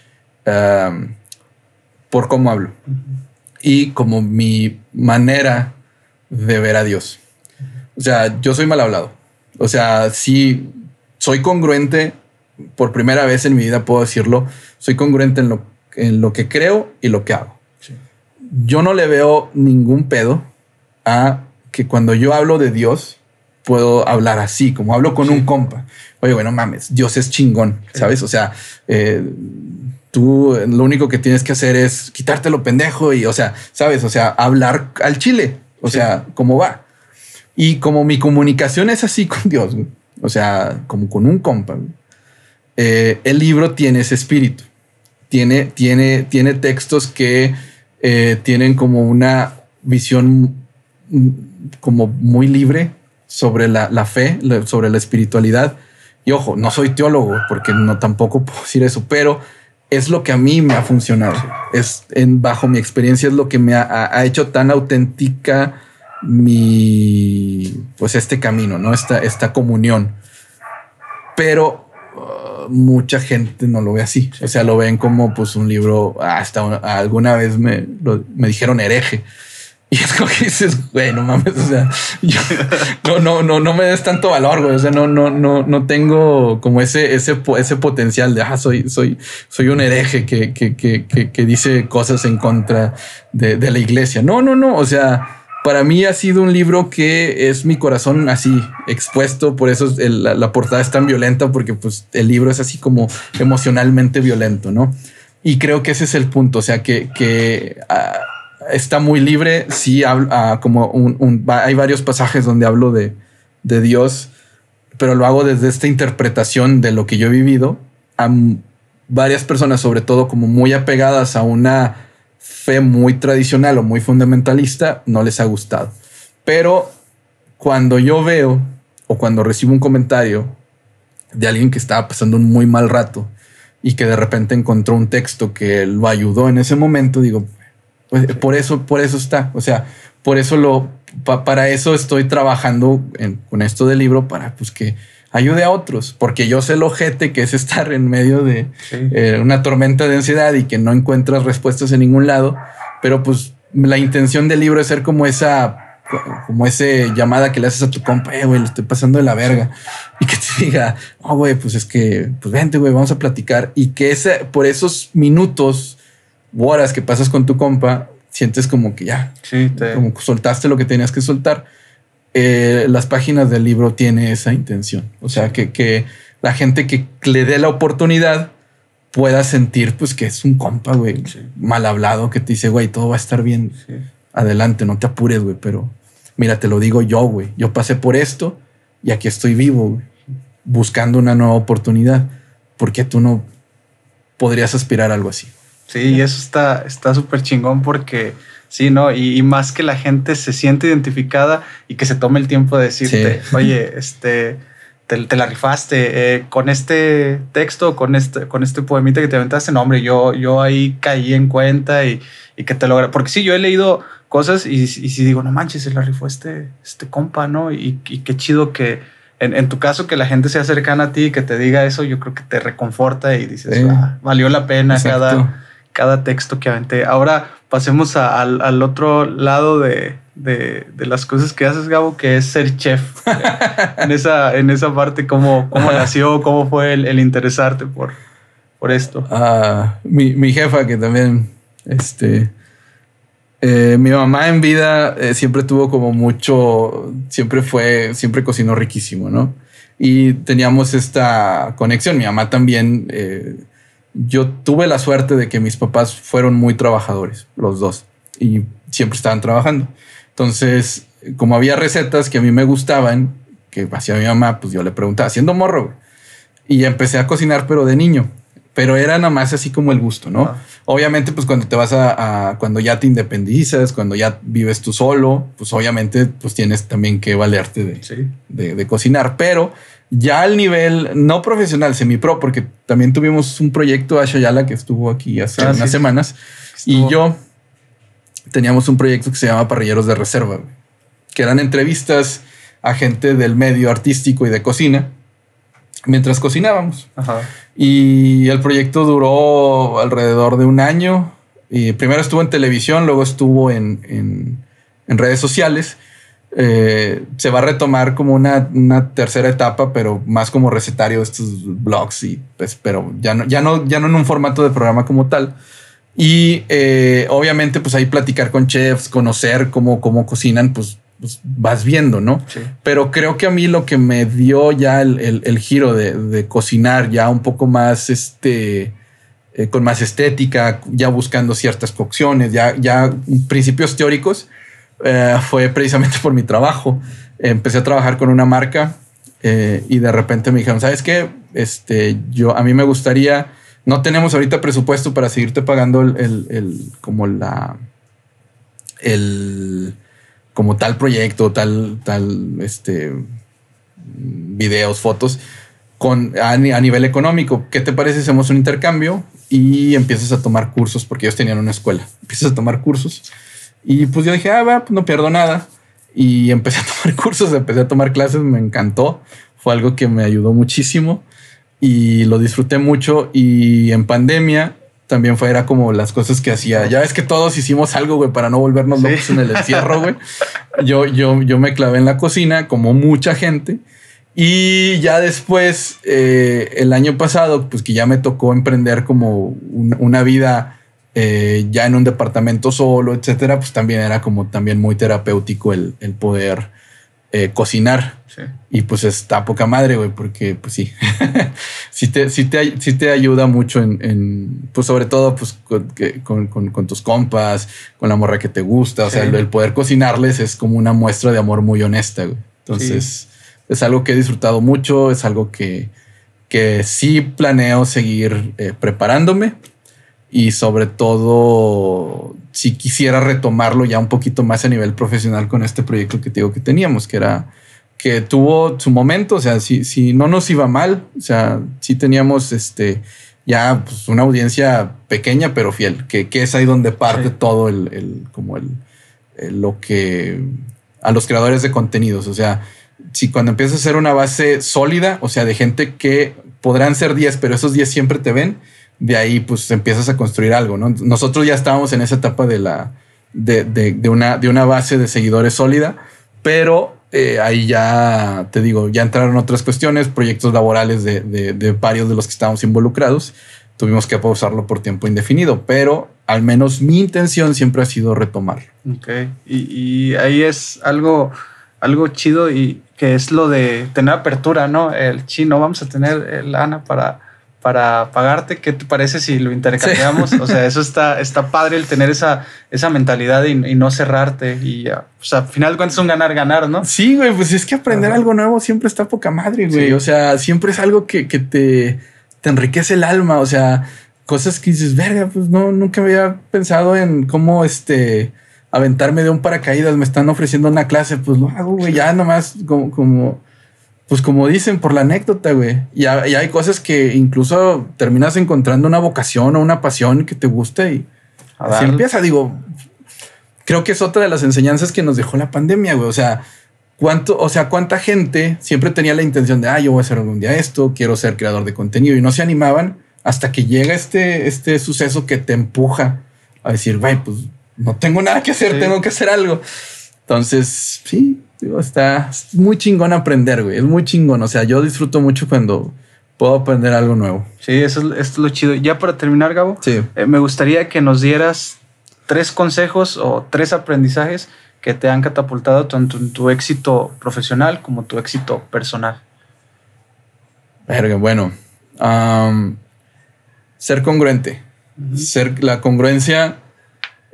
por cómo hablo y como mi manera de ver a Dios. O sea, yo soy mal hablado. O sea, sí soy congruente, por primera vez en mi vida puedo decirlo, soy congruente en lo, en lo que creo y lo que hago. Yo no le veo ningún pedo a que cuando yo hablo de Dios, puedo hablar así, como hablo con un compa. Oye, bueno, mames, Dios es chingón, ¿sabes? O sea, eh, tú lo único que tienes que hacer es quitarte lo pendejo y, o sea, ¿sabes? O sea, hablar al chile, o sea, cómo va. Y como mi comunicación es así con Dios, o sea, como con un compa, eh, el libro tiene ese espíritu. Tiene, tiene, tiene textos que eh, tienen como una visión mm, como muy libre sobre la, fe, sobre la espiritualidad. Y ojo, no soy teólogo porque no tampoco puedo decir eso, pero es lo que a mí me ha funcionado. Es en, bajo mi experiencia, es lo que me ha, hecho tan auténtica mi, pues este camino, no esta, esta comunión. Pero uh, mucha gente no lo ve así. O sea, lo ven como pues un libro. Hasta alguna vez me, me dijeron hereje. Y es como que dices, güey, no mames, o sea, no, no, no, no me des tanto valor, güey. O sea, no, no, no, no tengo como ese, ese, ese potencial de, ah, soy, soy, soy un hereje que, que, que, que, dice cosas en contra de, de la iglesia. No, no, no. O sea, para mí ha sido un libro que es mi corazón así expuesto, por eso la, portada es tan violenta, porque pues el libro es así como emocionalmente violento, ¿no? Y creo que ese es el punto, o sea, que, que ah, está muy libre. Sí, uh, como un, hay varios pasajes donde hablo de, de, Dios, pero lo hago desde esta interpretación de lo que yo he vivido. A varias personas, sobre todo como muy apegadas a una fe muy tradicional o muy fundamentalista, no les ha gustado. Pero cuando yo veo o cuando recibo un comentario de alguien que estaba pasando un muy mal rato y que de repente encontró un texto que lo ayudó en ese momento, digo, pues, por eso, por eso está. O sea, por eso lo, para eso estoy trabajando con esto del libro para pues que ayude a otros, porque yo sé lo ojete que es estar en medio de eh, una tormenta de ansiedad y que no encuentras respuestas en ningún lado, pero pues la intención del libro es ser como esa como ese llamada que le haces a tu compa, eh, güey, lo estoy pasando de la verga. Y que te diga, oh, güey, pues es que, pues vente, güey, vamos a platicar. Y que ese, por esos minutos horas que pasas con tu compa, sientes como que ya, sí, como soltaste lo que tenías que soltar. Eh, las páginas del libro tiene esa intención. O sea, que, que, la gente que le dé la oportunidad pueda sentir pues que es un compa, güey, mal hablado, que te dice, güey, todo va a estar bien. Adelante, no te apures, güey, pero mira, te lo digo yo, güey. Yo pasé por esto y aquí estoy vivo, buscando una nueva oportunidad. porque tú no podrías aspirar a algo así? Sí, y eso está está súper chingón porque sí, ¿no? Y, más que la gente se siente identificada y que se tome el tiempo de decirte, oye, este, te, la rifaste eh, con este texto, con este, con este poemita que te aventaste, no, hombre, yo, yo ahí caí en cuenta y, y que te logra. Porque sí, yo he leído cosas y, y si digo, no manches, se la rifó este, este compa, ¿no? Y, y qué chido que, en, en, tu caso, que la gente sea cercana a ti y que te diga eso, yo creo que te reconforta y dices, ah, valió la pena cada cada texto que aventé. Ahora pasemos al, otro lado de, las cosas que haces, Gabo, que es ser chef. en, esa, en esa parte, ¿cómo, cómo nació? ¿Cómo fue el, interesarte por, por esto? Ah, mi, jefa, que también, este, eh, mi mamá en vida eh, siempre tuvo como mucho, siempre fue, siempre cocinó riquísimo, ¿no? Y teníamos esta conexión. Mi mamá también... Eh, yo tuve la suerte de que mis papás fueron muy trabajadores, los dos, y siempre estaban trabajando. Entonces, como había recetas que a mí me gustaban, que hacía mi mamá, pues yo le preguntaba, haciendo morro, y empecé a cocinar, pero de niño. Pero era nada más así como el gusto, ¿no? Ah. Obviamente, pues cuando te vas a, cuando ya te independizas, cuando ya vives tú solo, pues obviamente, pues tienes también que valerte de, de, de cocinar. Pero ya al nivel no profesional, semi-pro, porque también tuvimos un proyecto a Shayala que estuvo aquí hace ah, unas semanas y yo teníamos un proyecto que se llama Parrilleros de Reserva, que eran entrevistas a gente del medio artístico y de cocina mientras cocinábamos. Y el proyecto duró alrededor de un año. Y primero estuvo en televisión, luego estuvo en, en redes sociales eh, se va a retomar como una, una, tercera etapa, pero más como recetario de estos blogs y pues, pero ya no, ya no, ya no en un formato de programa como tal. Y eh, obviamente, pues ahí platicar con chefs, conocer cómo, cómo cocinan, pues, pues vas viendo, ¿no? Pero creo que a mí lo que me dio ya el, el, giro de, de, cocinar ya un poco más, este, eh, con más estética, ya buscando ciertas cocciones, ya, ya principios teóricos, eh, fue precisamente por mi trabajo. Empecé a trabajar con una marca y de repente me dijeron, ¿sabes qué? Este, yo, a mí me gustaría no tenemos ahorita presupuesto para seguirte pagando el, como la el como tal proyecto, tal, tal, este videos, fotos con a, nivel económico. ¿Qué te parece si hacemos un intercambio y empiezas a tomar cursos? Porque ellos tenían una escuela. Empiezas a tomar cursos. Y pues yo dije, ah, va, pues no pierdo nada. Y empecé a tomar cursos, empecé a tomar clases, me encantó. Fue algo que me ayudó muchísimo y lo disfruté mucho y en pandemia también fue, era como las cosas que hacía. Ya es que todos hicimos algo, güey, para no volvernos locos en el encierro, güey. Yo, yo, yo me clavé en la cocina, como mucha gente. Y ya después, eh, el año pasado, pues que ya me tocó emprender como una vida eh, ya en un departamento solo, etcétera, pues también era como también muy terapéutico el, el poder eh, cocinar. Y pues está poca madre, güey, porque pues sí, sí, te, sí, te, te ayuda mucho en, pues sobre todo pues con, con, tus compas, con la morra que te gusta, o sea, el, poder cocinarles es como una muestra de amor muy honesta, güey. Entonces es algo que he disfrutado mucho, es algo que, que sí planeo seguir eh, preparándome y sobre todo si quisiera retomarlo ya un poquito más a nivel profesional con este proyecto que te digo que teníamos, que era que tuvo su momento, o sea, si, si no nos iba mal, o sea, sí teníamos este ya pues, una audiencia pequeña pero fiel, que, que es ahí donde parte todo el, el como el, lo que a los creadores de contenidos, o sea, si cuando empiezas a hacer una base sólida, o sea, de gente que podrán ser 10, pero esos 10 siempre te ven, de ahí pues empiezas a construir algo, ¿no? Nosotros ya estábamos en esa etapa de la, de, una, de una base de seguidores sólida, pero eh, ahí ya te digo, ya entraron otras cuestiones, proyectos laborales de, varios de los que estábamos involucrados. Tuvimos que pausarlo por tiempo indefinido, pero al menos mi intención siempre ha sido retomarlo. Ok, y, y ahí es algo, algo chido y que es lo de tener apertura, ¿no? El chino, vamos a tener lana para para pagarte. ¿Qué te parece si lo intercambiamos? O sea, eso está, está padre el tener esa, esa mentalidad y, no cerrarte. Y o sea, al final de cuentas es un ganar-ganar, ¿no? Sí, güey, pues es que aprender algo nuevo siempre está poca madre, güey. O sea, siempre es algo que, que te, te enriquece el alma. O sea, cosas que dices, verga, pues no, nunca había pensado en cómo este aventarme de un paracaídas. Me están ofreciendo una clase, pues lo hago, güey, ya nomás como, como pues como dicen, por la anécdota, güey. Y, hay cosas que incluso terminas encontrando una vocación o una pasión que te guste y así empieza. Digo, creo que es otra de las enseñanzas que nos dejó la pandemia, güey. O sea, cuánto, o sea, cuánta gente siempre tenía la intención de, ah, yo voy a hacer algún día esto, quiero ser creador de contenido y no se animaban hasta que llega este, este suceso que te empuja a decir, güey, pues no tengo nada que hacer, tengo que hacer algo. Entonces, sí, está muy chingón aprender, güey. Es muy chingón. O sea, yo disfruto mucho cuando puedo aprender algo nuevo. Sí, eso es, lo chido. Ya para terminar, Gabo, sí. Eh, me gustaría que nos dieras tres consejos o tres aprendizajes que te han catapultado tanto en tu éxito profesional como tu éxito personal. Verga, bueno. ser congruente. Ser la congruencia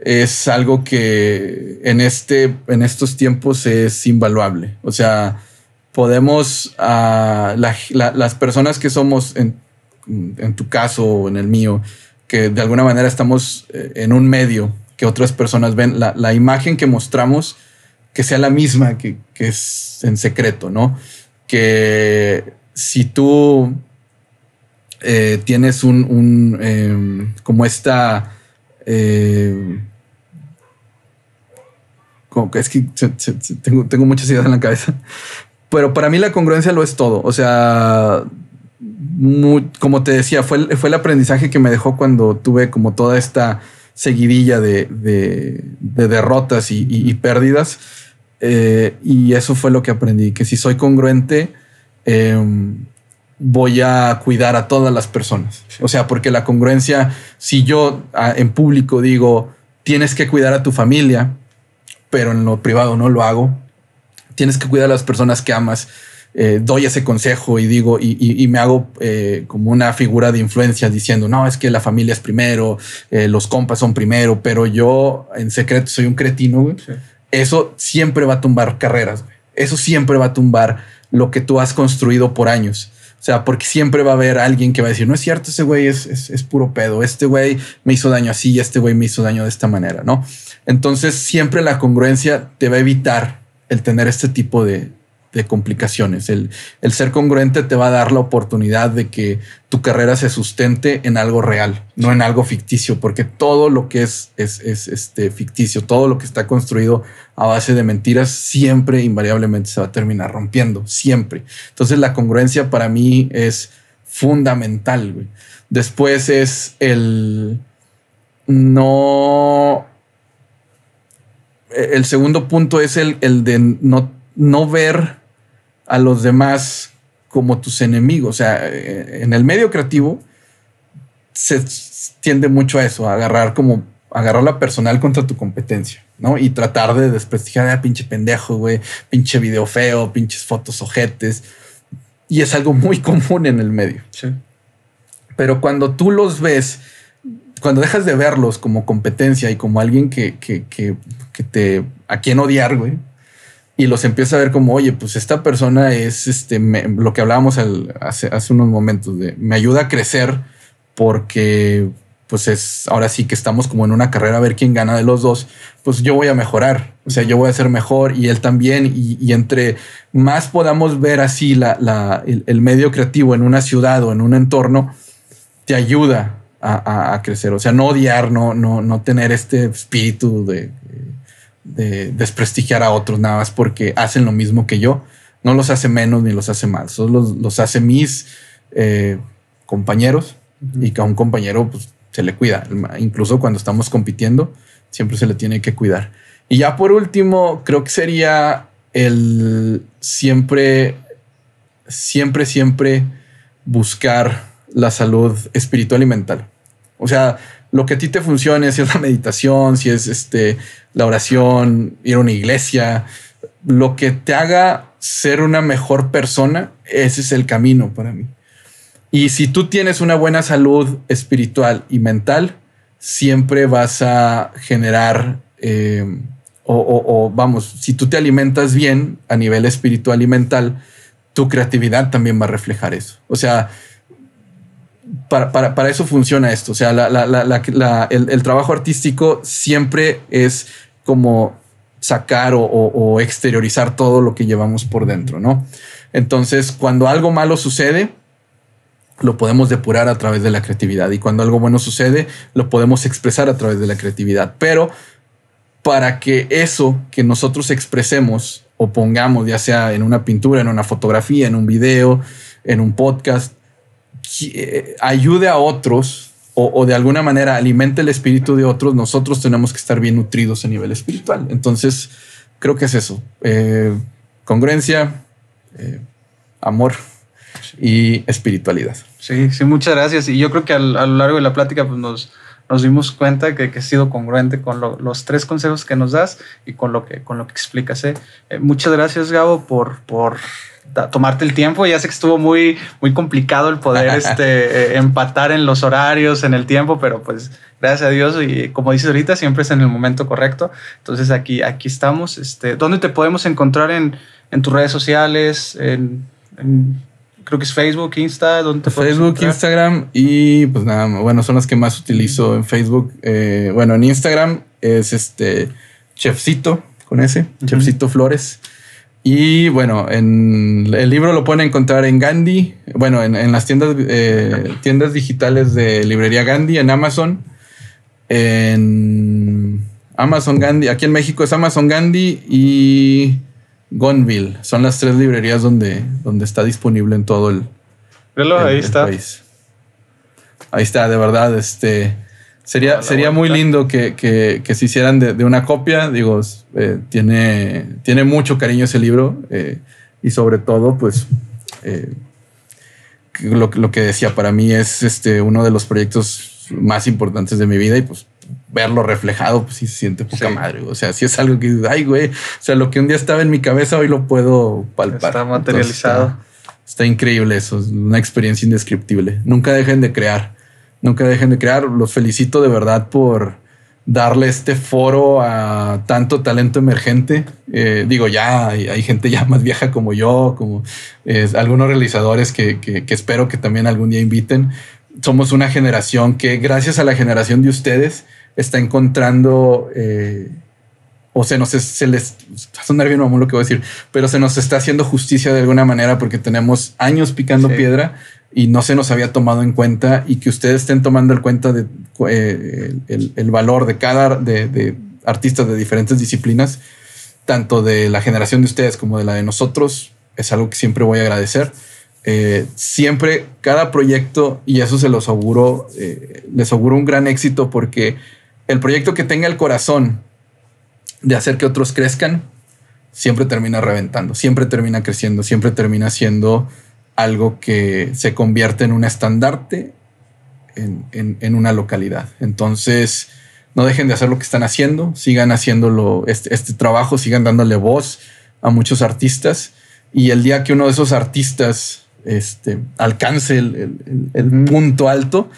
es algo que en, este, en estos tiempos es invaluable. O sea, podemos, uh, las personas que somos, en, en, tu caso o en el mío, que de alguna manera estamos eh, en un medio que otras personas ven, la, la imagen que mostramos, que sea la misma que, que, es en secreto, ¿no? Que si tú eh, tienes un, un em, como esta... Eh, como que es que tengo, tengo muchas ideas en la cabeza. Pero para mí la congruencia lo es todo. O sea, como te decía, fue, fue el aprendizaje que me dejó cuando tuve como toda esta seguidilla de, de, derrotas y, pérdidas. Eh, y eso fue lo que aprendí, que si soy congruente, em, voy a cuidar a todas las personas. O sea, porque la congruencia, si yo ah, en público digo, tienes que cuidar a tu familia, pero en lo privado no lo hago, tienes que cuidar a las personas que amas, eh, doy ese consejo y digo, y, me hago eh, como una figura de influencia diciendo, no, es que la familia es primero, eh, los compas son primero, pero yo en secreto soy un cretino, Eso siempre va a tumbar carreras, Eso siempre va a tumbar lo que tú has construido por años. O sea, porque siempre va a haber alguien que va a decir, no es cierto, ese güey es, es, puro pedo, este güey me hizo daño así y este güey me hizo daño de esta manera, ¿no? Entonces siempre la congruencia te va a evitar el tener este tipo de, complicaciones. El, ser congruente te va a dar la oportunidad de que tu carrera se sustente en algo real, no en algo ficticio, porque todo lo que es, es, es, este ficticio, todo lo que está construido a base de mentiras, siempre invariablemente se va a terminar rompiendo, siempre. Entonces la congruencia para mí es fundamental. Después es el no... El segundo punto es el, el de no, no ver a los demás como tus enemigos. O sea, eh, en el medio creativo se tiende mucho a eso, a agarrar como agarrar la personal contra tu competencia, ¿no? Y tratar de desprestigiar a ah, pinche pendejo, güey, pinche video feo, pinches fotos ojetes. Y es algo muy común en el medio. Sí. Pero cuando tú los ves, cuando dejas de verlos como competencia y como alguien que, que, que, que te a quien odiar, güey, y los empieza a ver como, oye, pues esta persona es este, lo que hablábamos hace, hace unos momentos de me ayuda a crecer porque pues es ahora sí que estamos como en una carrera a ver quién gana de los dos, pues yo voy a mejorar, o sea, yo voy a ser mejor y él también, y, entre más podamos ver así la, el, medio creativo en una ciudad o en un entorno, te ayuda a, a crecer, o sea, no odiar, no, no, no tener este espíritu de de desprestigiar a otros nada más porque hacen lo mismo que yo. No los hace menos ni los hace más. Solo los, hace mis eh, compañeros y que a un compañero pues, se le cuida. Incluso cuando estamos compitiendo, siempre se le tiene que cuidar. Y ya por último, creo que sería el siempre, siempre, siempre buscar la salud espiritual y mental. O sea, lo que a ti te funcione, si es la meditación, si es este, la oración, ir a una iglesia, lo que te haga ser una mejor persona, ese es el camino para mí. Y si tú tienes una buena salud espiritual y mental, siempre vas a generar, eh, o, vamos, si tú te alimentas bien a nivel espiritual y mental, tu creatividad también va a reflejar eso. O sea, para, eso funciona esto. O sea, el, trabajo artístico siempre es como sacar o, exteriorizar todo lo que llevamos por dentro, ¿no? Entonces, cuando algo malo sucede, lo podemos depurar a través de la creatividad y cuando algo bueno sucede, lo podemos expresar a través de la creatividad. Pero para que eso que nosotros expresemos o pongamos, ya sea en una pintura, en una fotografía, en un video, en un podcast, ayude a otros o, de alguna manera alimente el espíritu de otros, nosotros tenemos que estar bien nutridos a nivel espiritual. Entonces, creo que es eso. Eh, congruencia, eh, amor y espiritualidad. Sí, sí, muchas gracias. Y yo creo que a, lo largo de la plática pues nos, nos dimos cuenta que, que he sido congruente con los tres consejos que nos das y con lo que, con lo que explicas. muchas gracias, Gabo, por, por tomarte el tiempo. Ya sé que estuvo muy, muy complicado el poder este, eh, empatar en los horarios, en el tiempo, pero pues gracias a Dios y como dices ahorita, siempre es en el momento correcto. Entonces aquí, aquí estamos. Este, ¿Dónde te podemos encontrar en, en tus redes sociales? En, creo que es Facebook, Insta, ¿dónde te Facebook, Instagram y pues nada, bueno, son las que más utilizo en Facebook. Eh, bueno, en Instagram es este Chefcito con ese, Chefcito Flores. Y bueno, en el libro lo pueden encontrar en Gandhi, bueno, en, las tiendas, eh, tiendas digitales de librería Gandhi, en Amazon, en Amazon Gandhi, aquí en México es Amazon Gandhi y Gonville. Son las tres librerías donde, donde está disponible en todo el, ahí está. Ahí está, de verdad, este Sería, sería muy lindo que, que, que, se hicieran de, de una copia. Digo, eh, tiene, tiene mucho cariño ese libro eh, y sobre todo, pues, eh, lo, lo, que decía para mí es este, uno de los proyectos más importantes de mi vida y pues verlo reflejado, pues sí se siente poca sí. madre. O sea, si es algo que, ay, güey, o sea, lo que un día estaba en mi cabeza, hoy lo puedo palpar. Está materializado. Entonces, está, está, increíble eso, es una experiencia indescriptible. Nunca dejen de crear, nunca dejen de crear. Los felicito de verdad por darle este foro a tanto talento emergente. Eh, digo, ya hay, hay, gente ya más vieja como yo, como eh, algunos realizadores que, que, que espero que también algún día inviten. Somos una generación que gracias a la generación de ustedes, está encontrando eh, o se nos se les va a sonar bien mamón lo que voy a decir, pero se nos está haciendo justicia de alguna manera porque tenemos años picando sí. piedra y no se nos había tomado en cuenta y que ustedes estén tomando en cuenta de, eh, el, el, valor de cada de, de, artistas de diferentes disciplinas, tanto de la generación de ustedes como de la de nosotros, es algo que siempre voy a agradecer. Eh, siempre cada proyecto, y eso se los auguro, eh, les auguro un gran éxito porque el proyecto que tenga el corazón de hacer que otros crezcan, siempre termina reventando, siempre termina creciendo, siempre termina siendo algo que se convierte en un estandarte en, en, en, una localidad. Entonces, no dejen de hacer lo que están haciendo, sigan haciéndolo, este, este trabajo, sigan dándole voz a muchos artistas. Y el día que uno de esos artistas este, alcance el, el, el punto alto,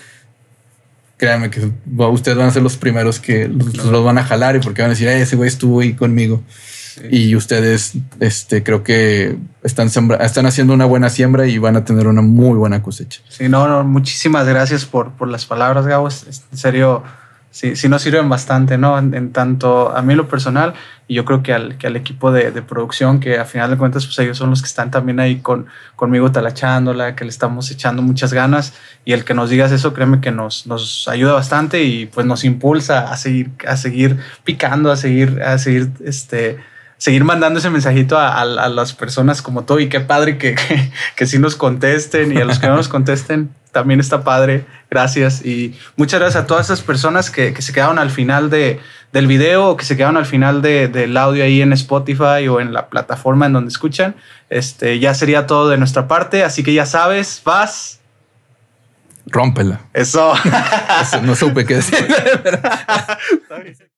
créanme que ustedes van a ser los primeros que los, los van a jalar y porque van a decir, ese güey estuvo ahí conmigo. Sí. Y ustedes, este, creo que están, sembra, están haciendo una buena siembra y van a tener una muy buena cosecha. Sí, no, no muchísimas gracias por, por las palabras, Gabo. En serio, sí, sí nos sirven bastante, ¿no? En, en, tanto a mí lo personal y yo creo que al, que al equipo de, de, producción, que a final de cuentas, pues ellos son los que están también ahí con, conmigo talachándola, que le estamos echando muchas ganas y el que nos digas eso, créeme que nos, nos ayuda bastante y pues nos impulsa a seguir, a seguir picando, a seguir, a seguir, este, seguir mandando ese mensajito a, a, a, las personas como tú y qué padre que, que, que sí nos contesten y a los que no nos contesten también está padre. Gracias. Y muchas gracias a todas esas personas que, que se quedaron al final de, del video o que se quedaron al final de, del audio ahí en Spotify o en la plataforma en donde escuchan. Este, ya sería todo de nuestra parte. Así que ya sabes, vas. Rómpela. Eso. Eso no supe qué decir.